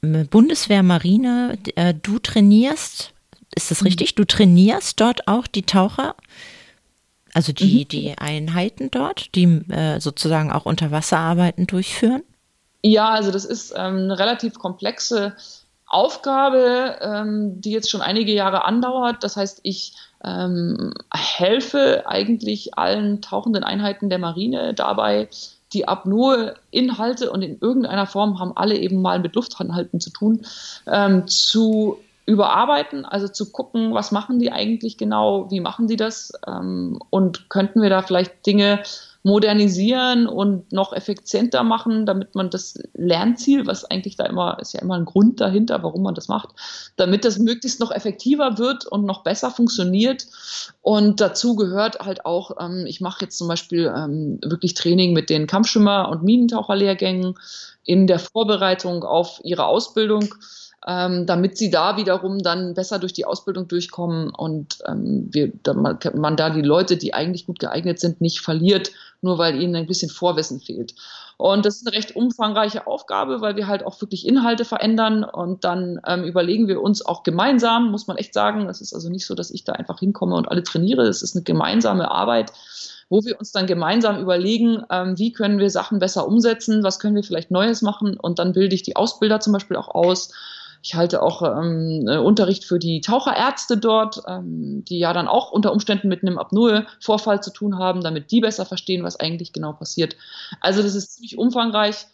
Bundeswehr Marine, äh, du trainierst, ist das mhm. richtig? Du trainierst dort auch die Taucher? Also die, mhm. die Einheiten dort, die äh, sozusagen auch Unterwasserarbeiten durchführen? Ja, also das ist ähm, eine relativ komplexe Aufgabe, ähm, die jetzt schon einige Jahre andauert. Das heißt, ich ähm, helfe eigentlich allen tauchenden Einheiten der Marine dabei, die Apnoe-Inhalte und in irgendeiner Form haben alle eben mal mit Luftanhalten zu tun, ähm, zu überarbeiten, also zu gucken, was machen die eigentlich genau, wie machen die das ähm, und könnten wir da vielleicht Dinge modernisieren und noch effizienter machen, damit man das Lernziel, was eigentlich da immer, ist ja immer ein Grund dahinter, warum man das macht, damit das möglichst noch effektiver wird und noch besser funktioniert. Und dazu gehört halt auch, ähm, ich mache jetzt zum Beispiel ähm, wirklich Training mit den Kampfschwimmer- und Minentaucherlehrgängen in der Vorbereitung auf ihre Ausbildung ähm, damit sie da wiederum dann besser durch die Ausbildung durchkommen und ähm, wir, da man, man, da die Leute, die eigentlich gut geeignet sind, nicht verliert, nur weil ihnen ein bisschen Vorwissen fehlt. Und das ist eine recht umfangreiche Aufgabe, weil wir halt auch wirklich Inhalte verändern und dann ähm, überlegen wir uns auch gemeinsam, muss man echt sagen. Es ist also nicht so, dass ich da einfach hinkomme und alle trainiere. Es ist eine gemeinsame Arbeit wo wir uns dann gemeinsam überlegen, ähm, wie können wir Sachen besser umsetzen, was können wir vielleicht Neues machen und dann bilde ich die Ausbilder zum Beispiel auch aus ich halte auch ähm, äh, Unterricht für die Taucherärzte dort, ähm, die ja dann auch unter Umständen mit einem Apnoe-Vorfall zu tun haben, damit die besser verstehen, was eigentlich genau passiert. Also das ist ziemlich umfangreich.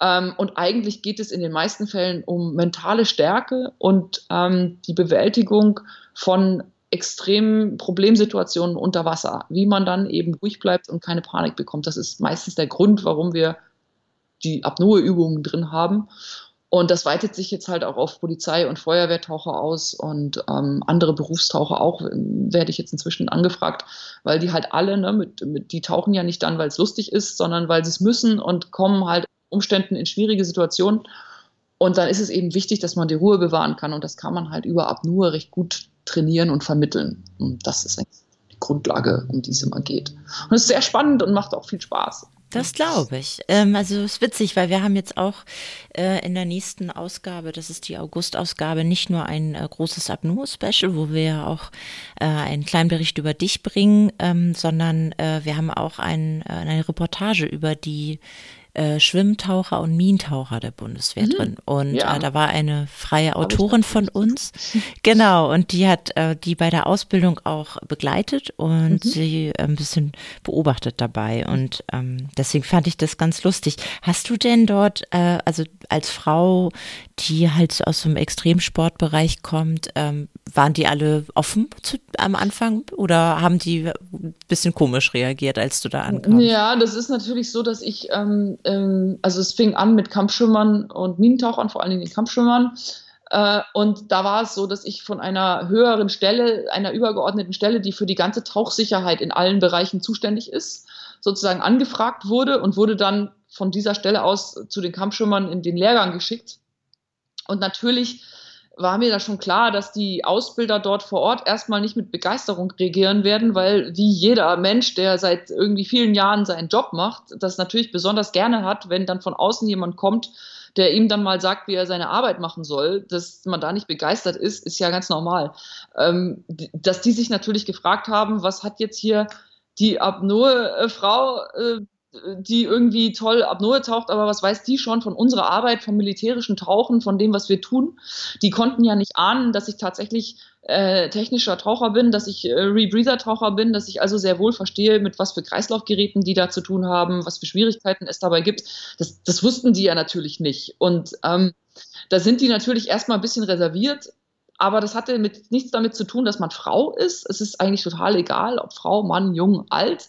Ähm, und eigentlich geht es in den meisten Fällen um mentale Stärke und ähm, die Bewältigung von extremen Problemsituationen unter Wasser, wie man dann eben ruhig bleibt und keine Panik bekommt. Das ist meistens der Grund, warum wir die Apnoe-Übungen drin haben. Und das weitet sich jetzt halt auch auf Polizei- und Feuerwehrtaucher aus und ähm, andere Berufstaucher auch, werde ich jetzt inzwischen angefragt, weil die halt alle, ne, mit, mit, die tauchen ja nicht dann, weil es lustig ist, sondern weil sie es müssen und kommen halt Umständen in schwierige Situationen. Und dann ist es eben wichtig, dass man die Ruhe bewahren kann und das kann man halt über nur recht gut trainieren und vermitteln. Und das ist eigentlich die Grundlage, um die es immer geht. Und es ist sehr spannend und macht auch viel Spaß. Das glaube ich. Ähm, also es ist witzig, weil wir haben jetzt auch äh, in der nächsten Ausgabe, das ist die August-Ausgabe, nicht nur ein äh, großes Abnur-Special, wo wir ja auch äh, einen kleinen Bericht über dich bringen, ähm, sondern äh, wir haben auch ein, äh, eine Reportage über die äh, Schwimmtaucher und Minentaucher der Bundeswehr mhm. drin. Und ja. äh, da war eine freie Autorin von uns, genau, und die hat äh, die bei der Ausbildung auch begleitet und mhm. sie äh, ein bisschen beobachtet dabei. Und ähm, deswegen fand ich das ganz lustig. Hast du denn dort, äh, also als Frau, die halt aus dem Extremsportbereich kommt, ähm, waren die alle offen zu, am Anfang oder haben die ein bisschen komisch reagiert, als du da ankamst? Ja, das ist natürlich so, dass ich, ähm, ähm, also es fing an mit Kampfschwimmern und Minentauchern, vor allen Dingen den Kampfschwimmern. Äh, und da war es so, dass ich von einer höheren Stelle, einer übergeordneten Stelle, die für die ganze Tauchsicherheit in allen Bereichen zuständig ist, sozusagen angefragt wurde und wurde dann von dieser Stelle aus zu den Kampfschwimmern in den Lehrgang geschickt. Und natürlich war mir da schon klar, dass die Ausbilder dort vor Ort erstmal nicht mit Begeisterung reagieren werden, weil wie jeder Mensch, der seit irgendwie vielen Jahren seinen Job macht, das natürlich besonders gerne hat, wenn dann von außen jemand kommt, der ihm dann mal sagt, wie er seine Arbeit machen soll, dass man da nicht begeistert ist, ist ja ganz normal. Ähm, dass die sich natürlich gefragt haben, was hat jetzt hier die Apnoe-Frau äh, die irgendwie toll Apnoe taucht, aber was weiß die schon von unserer Arbeit, vom militärischen Tauchen, von dem, was wir tun? Die konnten ja nicht ahnen, dass ich tatsächlich äh, technischer Taucher bin, dass ich äh, Rebreather-Taucher bin, dass ich also sehr wohl verstehe, mit was für Kreislaufgeräten die da zu tun haben, was für Schwierigkeiten es dabei gibt. Das, das wussten die ja natürlich nicht. Und ähm, da sind die natürlich erstmal ein bisschen reserviert, aber das hatte mit, nichts damit zu tun, dass man Frau ist. Es ist eigentlich total egal, ob Frau, Mann, Jung, alt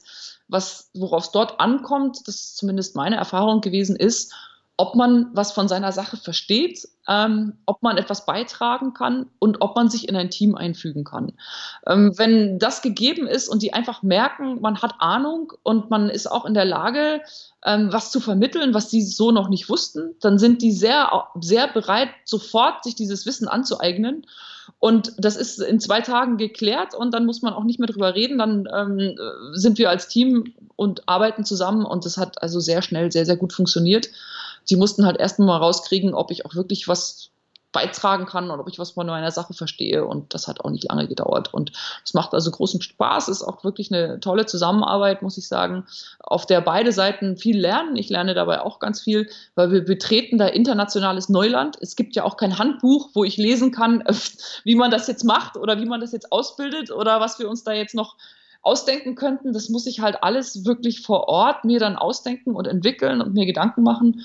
was, worauf es dort ankommt, das ist zumindest meine Erfahrung gewesen ist, ob man was von seiner Sache versteht, ähm, ob man etwas beitragen kann und ob man sich in ein Team einfügen kann. Ähm, wenn das gegeben ist und die einfach merken, man hat Ahnung und man ist auch in der Lage, ähm, was zu vermitteln, was sie so noch nicht wussten, dann sind die sehr, sehr bereit, sofort sich dieses Wissen anzueignen und das ist in zwei Tagen geklärt und dann muss man auch nicht mehr drüber reden. Dann ähm, sind wir als Team und arbeiten zusammen und das hat also sehr schnell, sehr, sehr gut funktioniert. Sie mussten halt erst mal rauskriegen, ob ich auch wirklich was beitragen kann und ob ich was von meiner Sache verstehe. Und das hat auch nicht lange gedauert. Und es macht also großen Spaß, ist auch wirklich eine tolle Zusammenarbeit, muss ich sagen, auf der beide Seiten viel lernen. Ich lerne dabei auch ganz viel, weil wir betreten da internationales Neuland. Es gibt ja auch kein Handbuch, wo ich lesen kann, wie man das jetzt macht oder wie man das jetzt ausbildet oder was wir uns da jetzt noch ausdenken könnten. Das muss ich halt alles wirklich vor Ort mir dann ausdenken und entwickeln und mir Gedanken machen.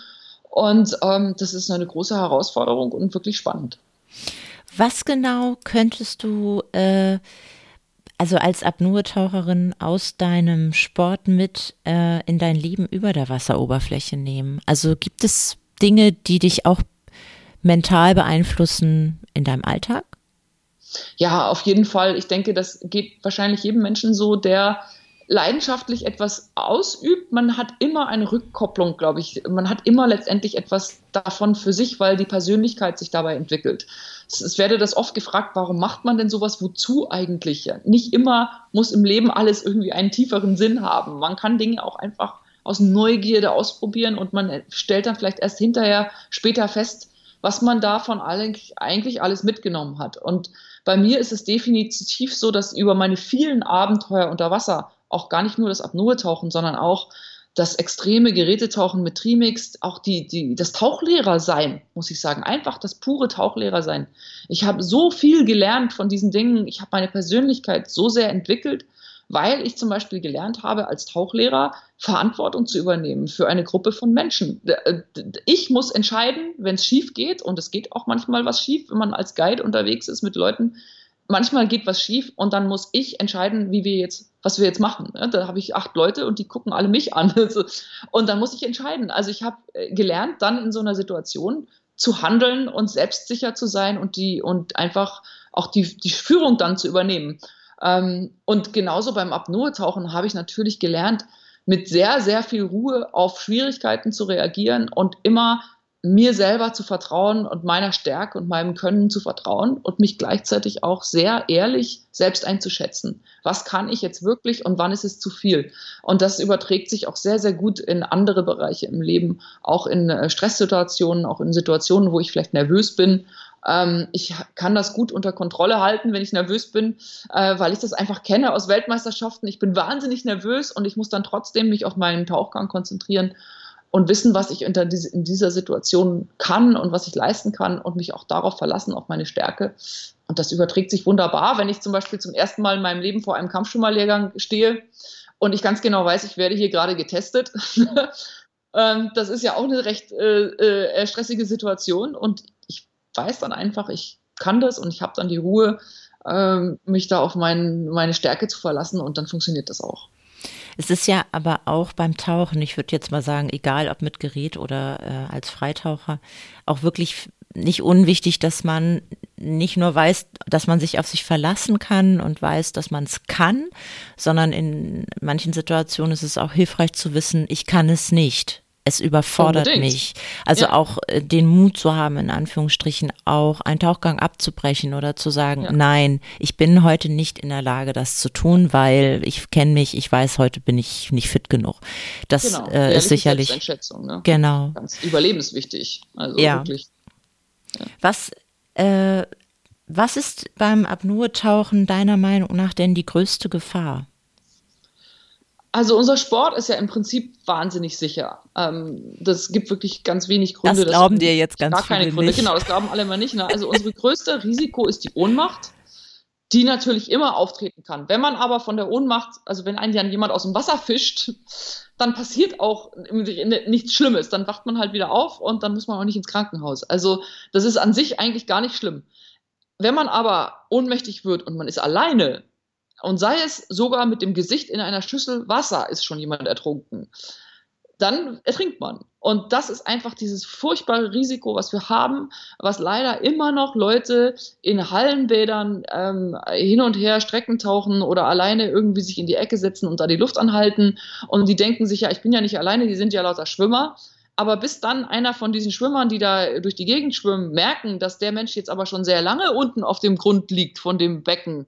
Und ähm, das ist eine große Herausforderung und wirklich spannend. Was genau könntest du äh, also als Apnoe-Taucherin aus deinem Sport mit äh, in dein Leben über der Wasseroberfläche nehmen? Also gibt es Dinge, die dich auch mental beeinflussen in deinem Alltag? Ja, auf jeden Fall. Ich denke, das geht wahrscheinlich jedem Menschen so, der leidenschaftlich etwas ausübt, man hat immer eine Rückkopplung, glaube ich. Man hat immer letztendlich etwas davon für sich, weil die Persönlichkeit sich dabei entwickelt. Es, werde das oft gefragt, warum macht man denn sowas? Wozu eigentlich? Nicht immer muss im Leben alles irgendwie einen tieferen Sinn haben. Man kann Dinge auch einfach aus Neugierde ausprobieren und man stellt dann vielleicht erst hinterher später fest, was man davon eigentlich alles mitgenommen hat. Und bei mir ist es definitiv so, dass über meine vielen Abenteuer unter Wasser auch gar nicht nur das Apnoe-Tauchen, sondern auch das extreme Gerätetauchen mit Trimix, auch die, die, das Tauchlehrer sein, muss ich sagen, einfach das pure Tauchlehrer sein. Ich habe so viel gelernt von diesen Dingen, ich habe meine Persönlichkeit so sehr entwickelt, weil ich zum Beispiel gelernt habe, als Tauchlehrer Verantwortung zu übernehmen für eine Gruppe von Menschen. Äh, ich muss entscheiden, wenn es schief geht, und es geht auch manchmal was schief, wenn man als Guide unterwegs ist mit Leuten, manchmal geht was schief und dann muss ich entscheiden, wie wir jetzt, was wir jetzt machen. Da habe ich acht Leute und die gucken alle mich an. Und dann muss ich entscheiden. Also ich habe äh, gelernt, dann in so einer Situation zu handeln und selbstsicher zu sein und die und einfach auch die, die Führung dann zu übernehmen. Ähm, und genauso beim Apnoe-Tauchen habe ich natürlich gelernt, mit sehr, sehr viel Ruhe auf Schwierigkeiten zu reagieren und immer mir selber zu vertrauen und meiner Stärke und meinem Können zu vertrauen und mich gleichzeitig auch sehr ehrlich selbst einzuschätzen. Was kann ich jetzt wirklich und wann ist es zu viel? Und das überträgt sich auch sehr, sehr gut in andere Bereiche im Leben, auch in äh, Stresssituationen, auch in Situationen, wo ich vielleicht nervös bin. Ähm, ich kann das gut unter Kontrolle halten, wenn ich nervös bin, äh, weil ich das einfach kenne aus Weltmeisterschaften. Ich bin wahnsinnig nervös und ich muss dann trotzdem mich auf meinen Tauchgang konzentrieren und wissen, was ich in dieser Situation kann und was ich leisten kann und mich auch darauf verlassen, auf meine Stärke. Und das überträgt sich wunderbar, wenn ich zum Beispiel zum ersten Mal in meinem Leben vor einem Kampfschwimmerlehrgang stehe und ich ganz genau weiß, ich werde hier gerade getestet. Ähm, das ist ja auch eine recht äh, äh, stressige Situation und ich weiß dann einfach, ich kann das und ich habe dann die Ruhe, äh, mich da auf mein, meine Stärke zu verlassen und dann funktioniert das auch. Es ist ja aber auch beim Tauchen, ich würde jetzt mal sagen, egal ob mit Gerät oder äh, als Freitaucher, auch wirklich nicht unwichtig, dass man nicht nur weiß, dass man sich auf sich verlassen kann und weiß, dass man es kann, sondern in manchen Situationen ist es auch hilfreich zu wissen, ich kann es nicht es überfordert Unbedingt. mich. Also ja. auch äh, den Mut zu haben, in Anführungsstrichen, auch einen Tauchgang abzubrechen oder zu sagen, ja. nein, ich bin heute nicht in der Lage, das zu tun, weil ich kenne mich, ich weiß, heute bin ich nicht fit genug. Das genau. äh, ist sicherlich. Ne? Genau. Ganz überlebenswichtig. Also ja. wirklich. Ja. Was, äh, was ist beim Apnoe-Tauchen deiner Meinung nach denn die größte Gefahr? Also unser Sport ist ja im Prinzip wahnsinnig sicher. Ähm, das gibt wirklich ganz wenig Gründe. Das glauben dir jetzt ganz gar viele keine Gründe. Nicht. Genau, das glauben alle mal nicht. Ne? Also unsere größte Risiko ist die Ohnmacht, die natürlich immer auftreten kann. Wenn man aber von der Ohnmacht, also wenn einen dann jemand aus dem Wasser fischt, dann passiert auch nichts Schlimmes. Dann wacht man halt wieder auf und dann muss man auch nicht ins Krankenhaus. Also das ist an sich eigentlich gar nicht schlimm. Wenn man aber ohnmächtig wird und man ist alleine, und sei es sogar mit dem Gesicht in einer Schüssel Wasser ist schon jemand ertrunken, dann ertrinkt man. Und das ist einfach dieses furchtbare Risiko, was wir haben, was leider immer noch Leute in Hallenbädern ähm, hin und her Strecken tauchen oder alleine irgendwie sich in die Ecke setzen und da die Luft anhalten. Und die denken sich, ja, ich bin ja nicht alleine, die sind ja lauter Schwimmer. Aber bis dann einer von diesen Schwimmern, die da durch die Gegend schwimmen, merken, dass der Mensch jetzt aber schon sehr lange unten auf dem Grund liegt von dem Becken,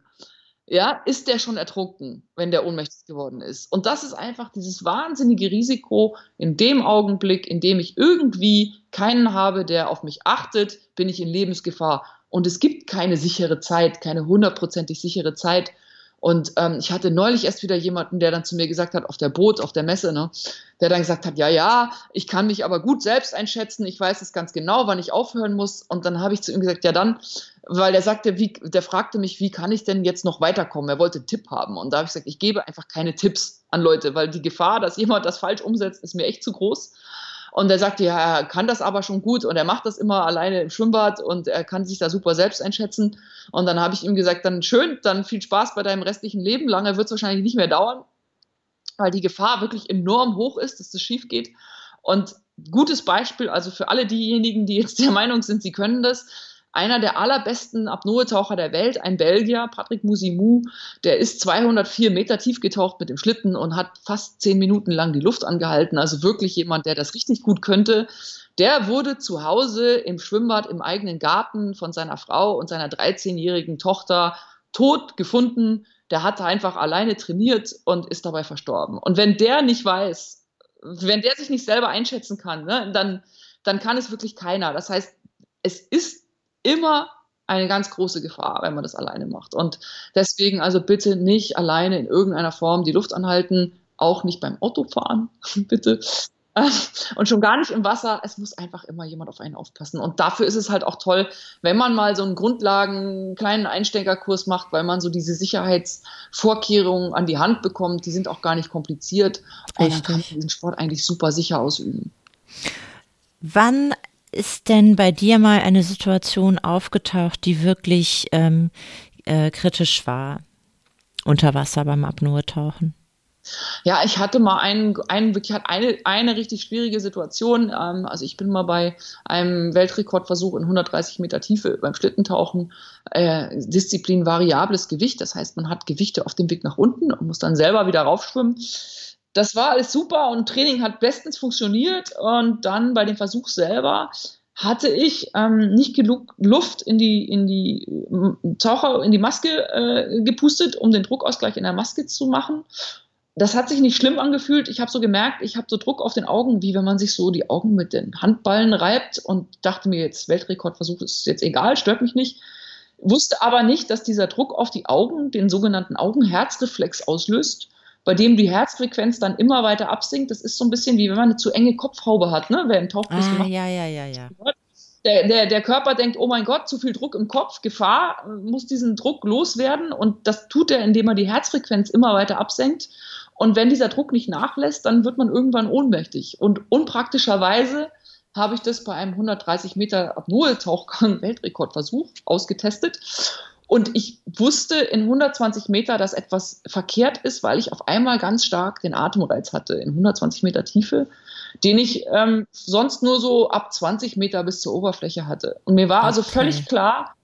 ja, ist der schon ertrunken, wenn der ohnmächtig geworden ist. Und das ist einfach dieses wahnsinnige Risiko in dem Augenblick, in dem ich irgendwie keinen habe, der auf mich achtet, bin ich in Lebensgefahr. Und es gibt keine sichere Zeit, keine hundertprozentig sichere Zeit. Und ähm, ich hatte neulich erst wieder jemanden, der dann zu mir gesagt hat, auf der Boot, auf der Messe, ne, der dann gesagt hat, ja, ja, ich kann mich aber gut selbst einschätzen, ich weiß es ganz genau, wann ich aufhören muss. Und dann habe ich zu ihm gesagt, ja dann, weil der sagte, wie, der fragte mich, wie kann ich denn jetzt noch weiterkommen? Er wollte einen Tipp haben. Und da habe ich gesagt, ich gebe einfach keine Tipps an Leute, weil die Gefahr, dass jemand das falsch umsetzt, ist mir echt zu groß. Und er sagte, ja, er kann das aber schon gut und er macht das immer alleine im Schwimmbad und er kann sich da super selbst einschätzen. Und dann habe ich ihm gesagt, dann schön, dann viel Spaß bei deinem restlichen Leben. Lange wird es wahrscheinlich nicht mehr dauern, weil die Gefahr wirklich enorm hoch ist, dass das schief geht. Und gutes Beispiel, also für alle diejenigen, die jetzt der Meinung sind, sie können das, einer der allerbesten Apnoe-Taucher der Welt, ein Belgier, Patrick Musimou, der ist 204 Meter tief getaucht mit dem Schlitten und hat fast zehn Minuten lang die Luft angehalten. Also wirklich jemand, der das richtig gut könnte. Der wurde zu Hause im Schwimmbad im eigenen Garten von seiner Frau und seiner 13-jährigen Tochter tot gefunden. Der hat einfach alleine trainiert und ist dabei verstorben. Und wenn der nicht weiß, wenn der sich nicht selber einschätzen kann, ne, dann, dann kann es wirklich keiner. Das heißt, es ist immer eine ganz große Gefahr, wenn man das alleine macht. Und deswegen also bitte nicht alleine in irgendeiner Form die Luft anhalten, auch nicht beim Autofahren, bitte. Und schon gar nicht im Wasser. Es muss einfach immer jemand auf einen aufpassen. Und dafür ist es halt auch toll, wenn man mal so einen Grundlagen, kleinen Einsteigerkurs macht, weil man so diese Sicherheitsvorkehrungen an die Hand bekommt. Die sind auch gar nicht kompliziert. Und dann kann man diesen Sport eigentlich super sicher ausüben. Wann ist denn bei dir mal eine Situation aufgetaucht, die wirklich ähm, äh, kritisch war unter Wasser beim Apnoe-Tauchen? Ja, ich hatte mal einen, einen wirklich eine, eine richtig schwierige Situation. Ähm, also ich bin mal bei einem Weltrekordversuch in 130 Meter Tiefe beim Schlittentauchen. Äh, Disziplin variables Gewicht, das heißt, man hat Gewichte auf dem Weg nach unten und muss dann selber wieder raufschwimmen das war alles super und Training hat bestens funktioniert. Und dann bei dem Versuch selber hatte ich ähm, nicht genug Luft in die, in die äh, Taucher, in die Maske äh, gepustet, um den Druckausgleich in der Maske zu machen. Das hat sich nicht schlimm angefühlt. Ich habe so gemerkt, ich habe so Druck auf den Augen, wie wenn man sich so die Augen mit den Handballen reibt und dachte mir jetzt, Weltrekordversuch ist jetzt egal, stört mich nicht. Wusste aber nicht, dass dieser Druck auf die Augen den sogenannten Augenherzreflex auslöst bei dem die Herzfrequenz dann immer weiter absinkt. Das ist so ein bisschen wie wenn man eine zu enge Kopfhaube hat, ne? Wer einen Tauchkurs ah, macht. Ja, ja, ja, ja. Der, der, der Körper denkt, oh mein Gott, zu viel Druck im Kopf, Gefahr, muss diesen Druck loswerden. Und das tut er, indem er die Herzfrequenz immer weiter absenkt. Und wenn dieser Druck nicht nachlässt, dann wird man irgendwann ohnmächtig. Und unpraktischerweise habe ich das bei einem 130 Meter Apnoe-Tauchgang Weltrekordversuch ausgetestet. Und ich wusste in 120 Meter, dass etwas verkehrt ist, weil ich auf einmal ganz stark den Atemreiz hatte in 120 Meter Tiefe, den ich ähm, sonst nur so ab 20 Meter bis zur Oberfläche hatte. Und mir war also okay. also völlig klar,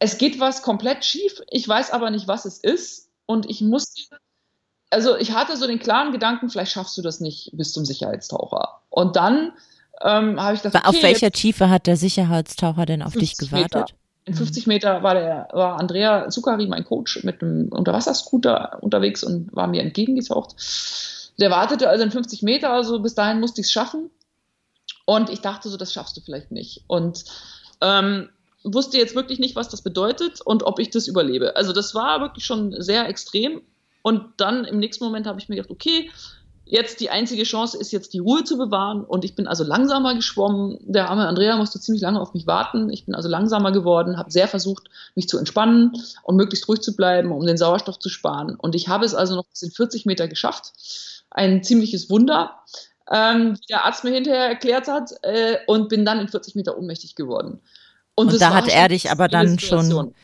es geht was komplett schief. Ich weiß aber nicht, was es ist. Und ich musste, also ich hatte so den klaren Gedanken, vielleicht schaffst du das nicht bis zum Sicherheitstaucher. Und dann ähm, habe ich das. Okay, auf welcher Tiefe hat der Sicherheitstaucher denn auf dich gewartet? Meter. In 50 Meter war, der, war Andrea Zuccari, mein Coach, mit einem Unterwasserscooter unterwegs und war mir entgegengetaucht. Der wartete also in 50 Meter, also bis dahin musste ich es schaffen. Und ich dachte so, das schaffst du vielleicht nicht. Und ähm, wusste jetzt wirklich nicht, was das bedeutet und ob ich das überlebe. Also das war wirklich schon sehr extrem. Und dann im nächsten Moment habe ich mir gedacht, okay, Jetzt die einzige Chance ist jetzt die Ruhe zu bewahren und ich bin also langsamer geschwommen. Der arme Andrea musste ziemlich lange auf mich warten. Ich bin also langsamer geworden, habe sehr versucht, mich zu entspannen und möglichst ruhig zu bleiben, um den Sauerstoff zu sparen. Und ich habe es also noch bis in 40 Meter geschafft. Ein ziemliches Wunder, ähm, wie der Arzt mir hinterher erklärt hat, äh, und bin dann in 40 Meter ohnmächtig geworden. Und, und da hat er dich aber dann schon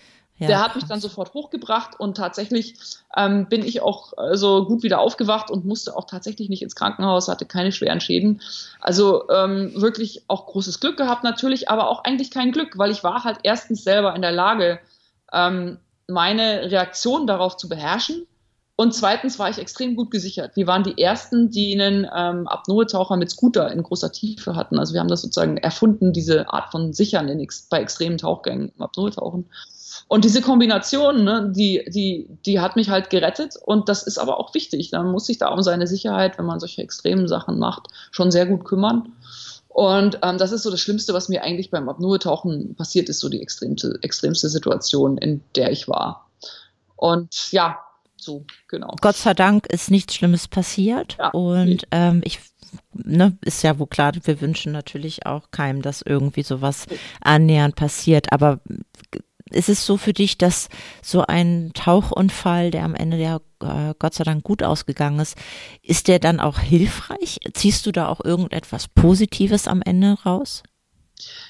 ja, der hat mich dann sofort hochgebracht und tatsächlich ähm, bin ich auch also gut wieder aufgewacht und musste auch tatsächlich nicht ins Krankenhaus, hatte keine schweren Schäden. Also ähm, wirklich auch großes Glück gehabt natürlich, aber auch eigentlich kein Glück, weil ich war halt erstens selber in der Lage, ähm, meine Reaktion darauf zu beherrschen. Und zweitens war ich extrem gut gesichert. Wir waren die ersten, die einen ähm, Apnoe-Taucher mit Scooter in großer Tiefe hatten. Also wir haben das sozusagen erfunden, diese Art von Sichern in, bei extremen Tauchgängen im Apnoe-Tauchen. Und diese Kombination, ne, die, die, die hat mich halt gerettet. Und das ist aber auch wichtig. Man muss sich da um seine Sicherheit, wenn man solche extremen Sachen macht, schon sehr gut kümmern. Und ähm, das ist so das Schlimmste, was mir eigentlich beim Apnoe-Tauchen passiert ist, so die extremste, extremste Situation, in der ich war. Und ja, so, genau. Gott sei Dank ist nichts Schlimmes passiert. Ja, und nee. ähm, ich ne, ist ja wohl klar, wir wünschen natürlich auch keinem, dass irgendwie sowas annähernd passiert. Aber ist es so für dich, dass so ein Tauchunfall, der am Ende ja äh, Gott sei Dank gut ausgegangen ist, ist der dann auch hilfreich? Ziehst du da auch irgendetwas Positives am Ende raus?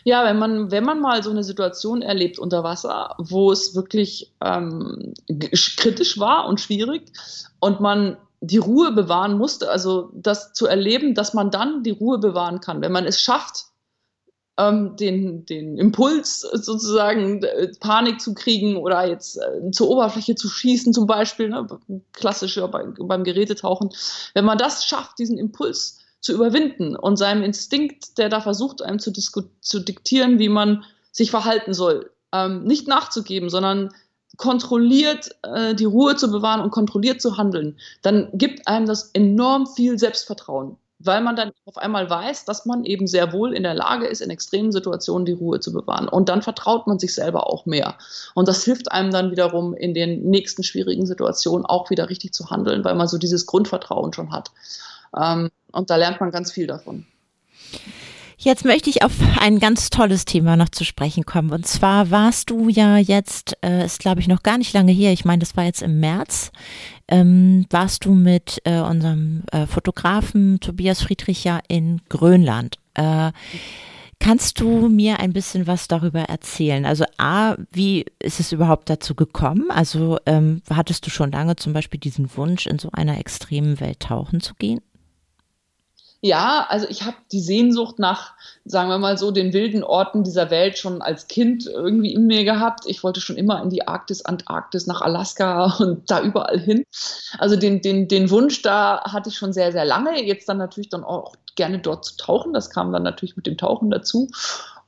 Ja, wenn man, wenn man mal so eine Situation erlebt unter Wasser, wo es wirklich ähm, kritisch war und schwierig und man die Ruhe bewahren musste, also das zu erleben, dass man dann die Ruhe bewahren kann, wenn man es schafft, ähm, den, den Impuls sozusagen äh, Panik zu kriegen oder jetzt äh, zur Oberfläche zu schießen zum Beispiel, ne, klassischer bei, beim Gerätetauchen. Wenn man das schafft, diesen Impuls zu überwinden und seinem Instinkt, der da versucht, einem zu, zu diktieren, wie man sich verhalten soll, ähm, nicht nachzugeben, sondern kontrolliert äh, die Ruhe zu bewahren und kontrolliert zu handeln, dann gibt einem das enorm viel Selbstvertrauen weil man dann auf einmal weiß, dass man eben sehr wohl in der Lage ist, in extremen Situationen die Ruhe zu bewahren. Und dann vertraut man sich selber auch mehr. Und das hilft einem dann wiederum in den nächsten schwierigen Situationen auch wieder richtig zu handeln, weil man so dieses Grundvertrauen schon hat. Ähm, und da lernt man ganz viel davon. Jetzt möchte ich auf ein ganz tolles Thema noch zu sprechen kommen. Und zwar warst du ja jetzt, äh, ist glaube ich noch gar nicht lange her, ich meine, das war jetzt im März, ähm, warst du mit äh, unserem äh, Fotografen Tobias Friedrich ja in Grönland. Äh, kannst du mir ein bisschen was darüber erzählen? Also A, wie ist es überhaupt dazu gekommen? Also ähm, hattest du schon lange zum Beispiel diesen Wunsch, in so einer extremen Welt tauchen zu gehen? Ja, also ich habe die Sehnsucht nach, sagen wir mal so, den wilden Orten dieser Welt schon als Kind irgendwie in mir gehabt. Ich wollte schon immer in die Arktis, Antarktis, nach Alaska und da überall hin. Also den, den, den Wunsch da hatte ich schon sehr, sehr lange. Jetzt dann natürlich dann auch gerne dort zu tauchen. Das kam dann natürlich mit dem Tauchen dazu.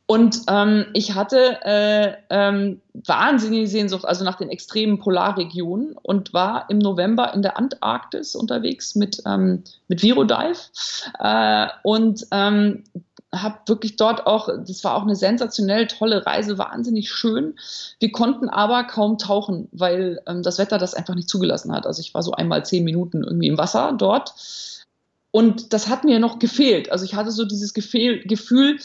Und ähm, ich hatte äh, ähm, wahnsinnige Sehnsucht, also nach den extremen Polarregionen und war im November in der Antarktis unterwegs mit, ähm, mit Virodive äh, und ähm, habe wirklich dort auch, das war auch eine sensationell tolle Reise, wahnsinnig schön. Wir konnten aber kaum tauchen, weil ähm, das Wetter das einfach nicht zugelassen hat. Also ich war so einmal zehn Minuten irgendwie im Wasser dort. Und das hat mir noch gefehlt. Also ich hatte so dieses Gefühl, Gefühl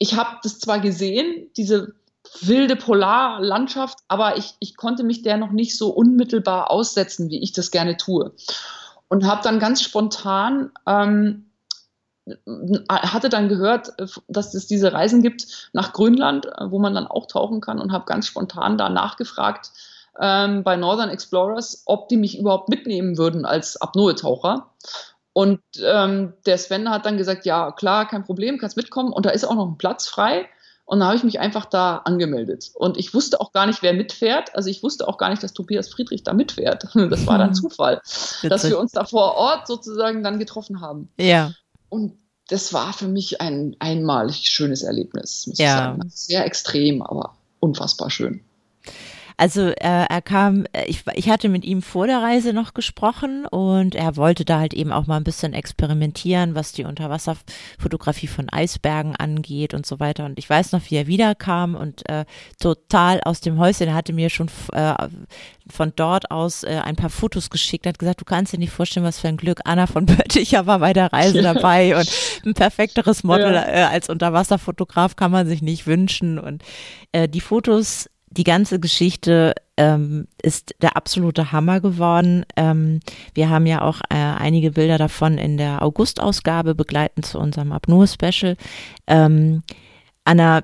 ich habe das zwar gesehen, diese wilde Polarlandschaft, aber ich, ich konnte mich der noch nicht so unmittelbar aussetzen, wie ich das gerne tue. Und habe dann ganz spontan, ähm, hatte dann gehört, dass es diese Reisen gibt nach Grönland, wo man dann auch tauchen kann und habe ganz spontan da nachgefragt ähm, bei Northern Explorers, ob die mich überhaupt mitnehmen würden als Apnoe-Taucher. Und ähm, der Sven hat dann gesagt, ja, klar, kein Problem, kannst mitkommen. Und da ist auch noch ein Platz frei. Und dann habe ich mich einfach da angemeldet. Und ich wusste auch gar nicht, wer mitfährt. Also ich wusste auch gar nicht, dass Tobias Friedrich da mitfährt. Das war dann Zufall, dass wir uns da vor Ort sozusagen dann getroffen haben. Ja. Und das war für mich ein einmalig schönes Erlebnis, muss ja. ich sagen. Sehr extrem, aber unfassbar schön. Also äh, er kam, äh, ich, ich hatte mit ihm vor der Reise noch gesprochen und er wollte da halt eben auch mal ein bisschen experimentieren, was die Unterwasserfotografie von Eisbergen angeht und so weiter. Und ich weiß noch, wie er wiederkam und äh, total aus dem Häuschen. Er hatte mir schon äh, von dort aus äh, ein paar Fotos geschickt, hat gesagt, du kannst dir nicht vorstellen, was für ein Glück. Anna von Bötticher war bei der Reise dabei und ein perfekteres Model ja. äh, als Unterwasserfotograf kann man sich nicht wünschen. Und äh, die Fotos die ganze Geschichte ähm, ist der absolute Hammer geworden. Ähm, wir haben ja auch äh, einige Bilder davon in der August-Ausgabe begleitend zu unserem Apnoe-Special. Ähm, Anna,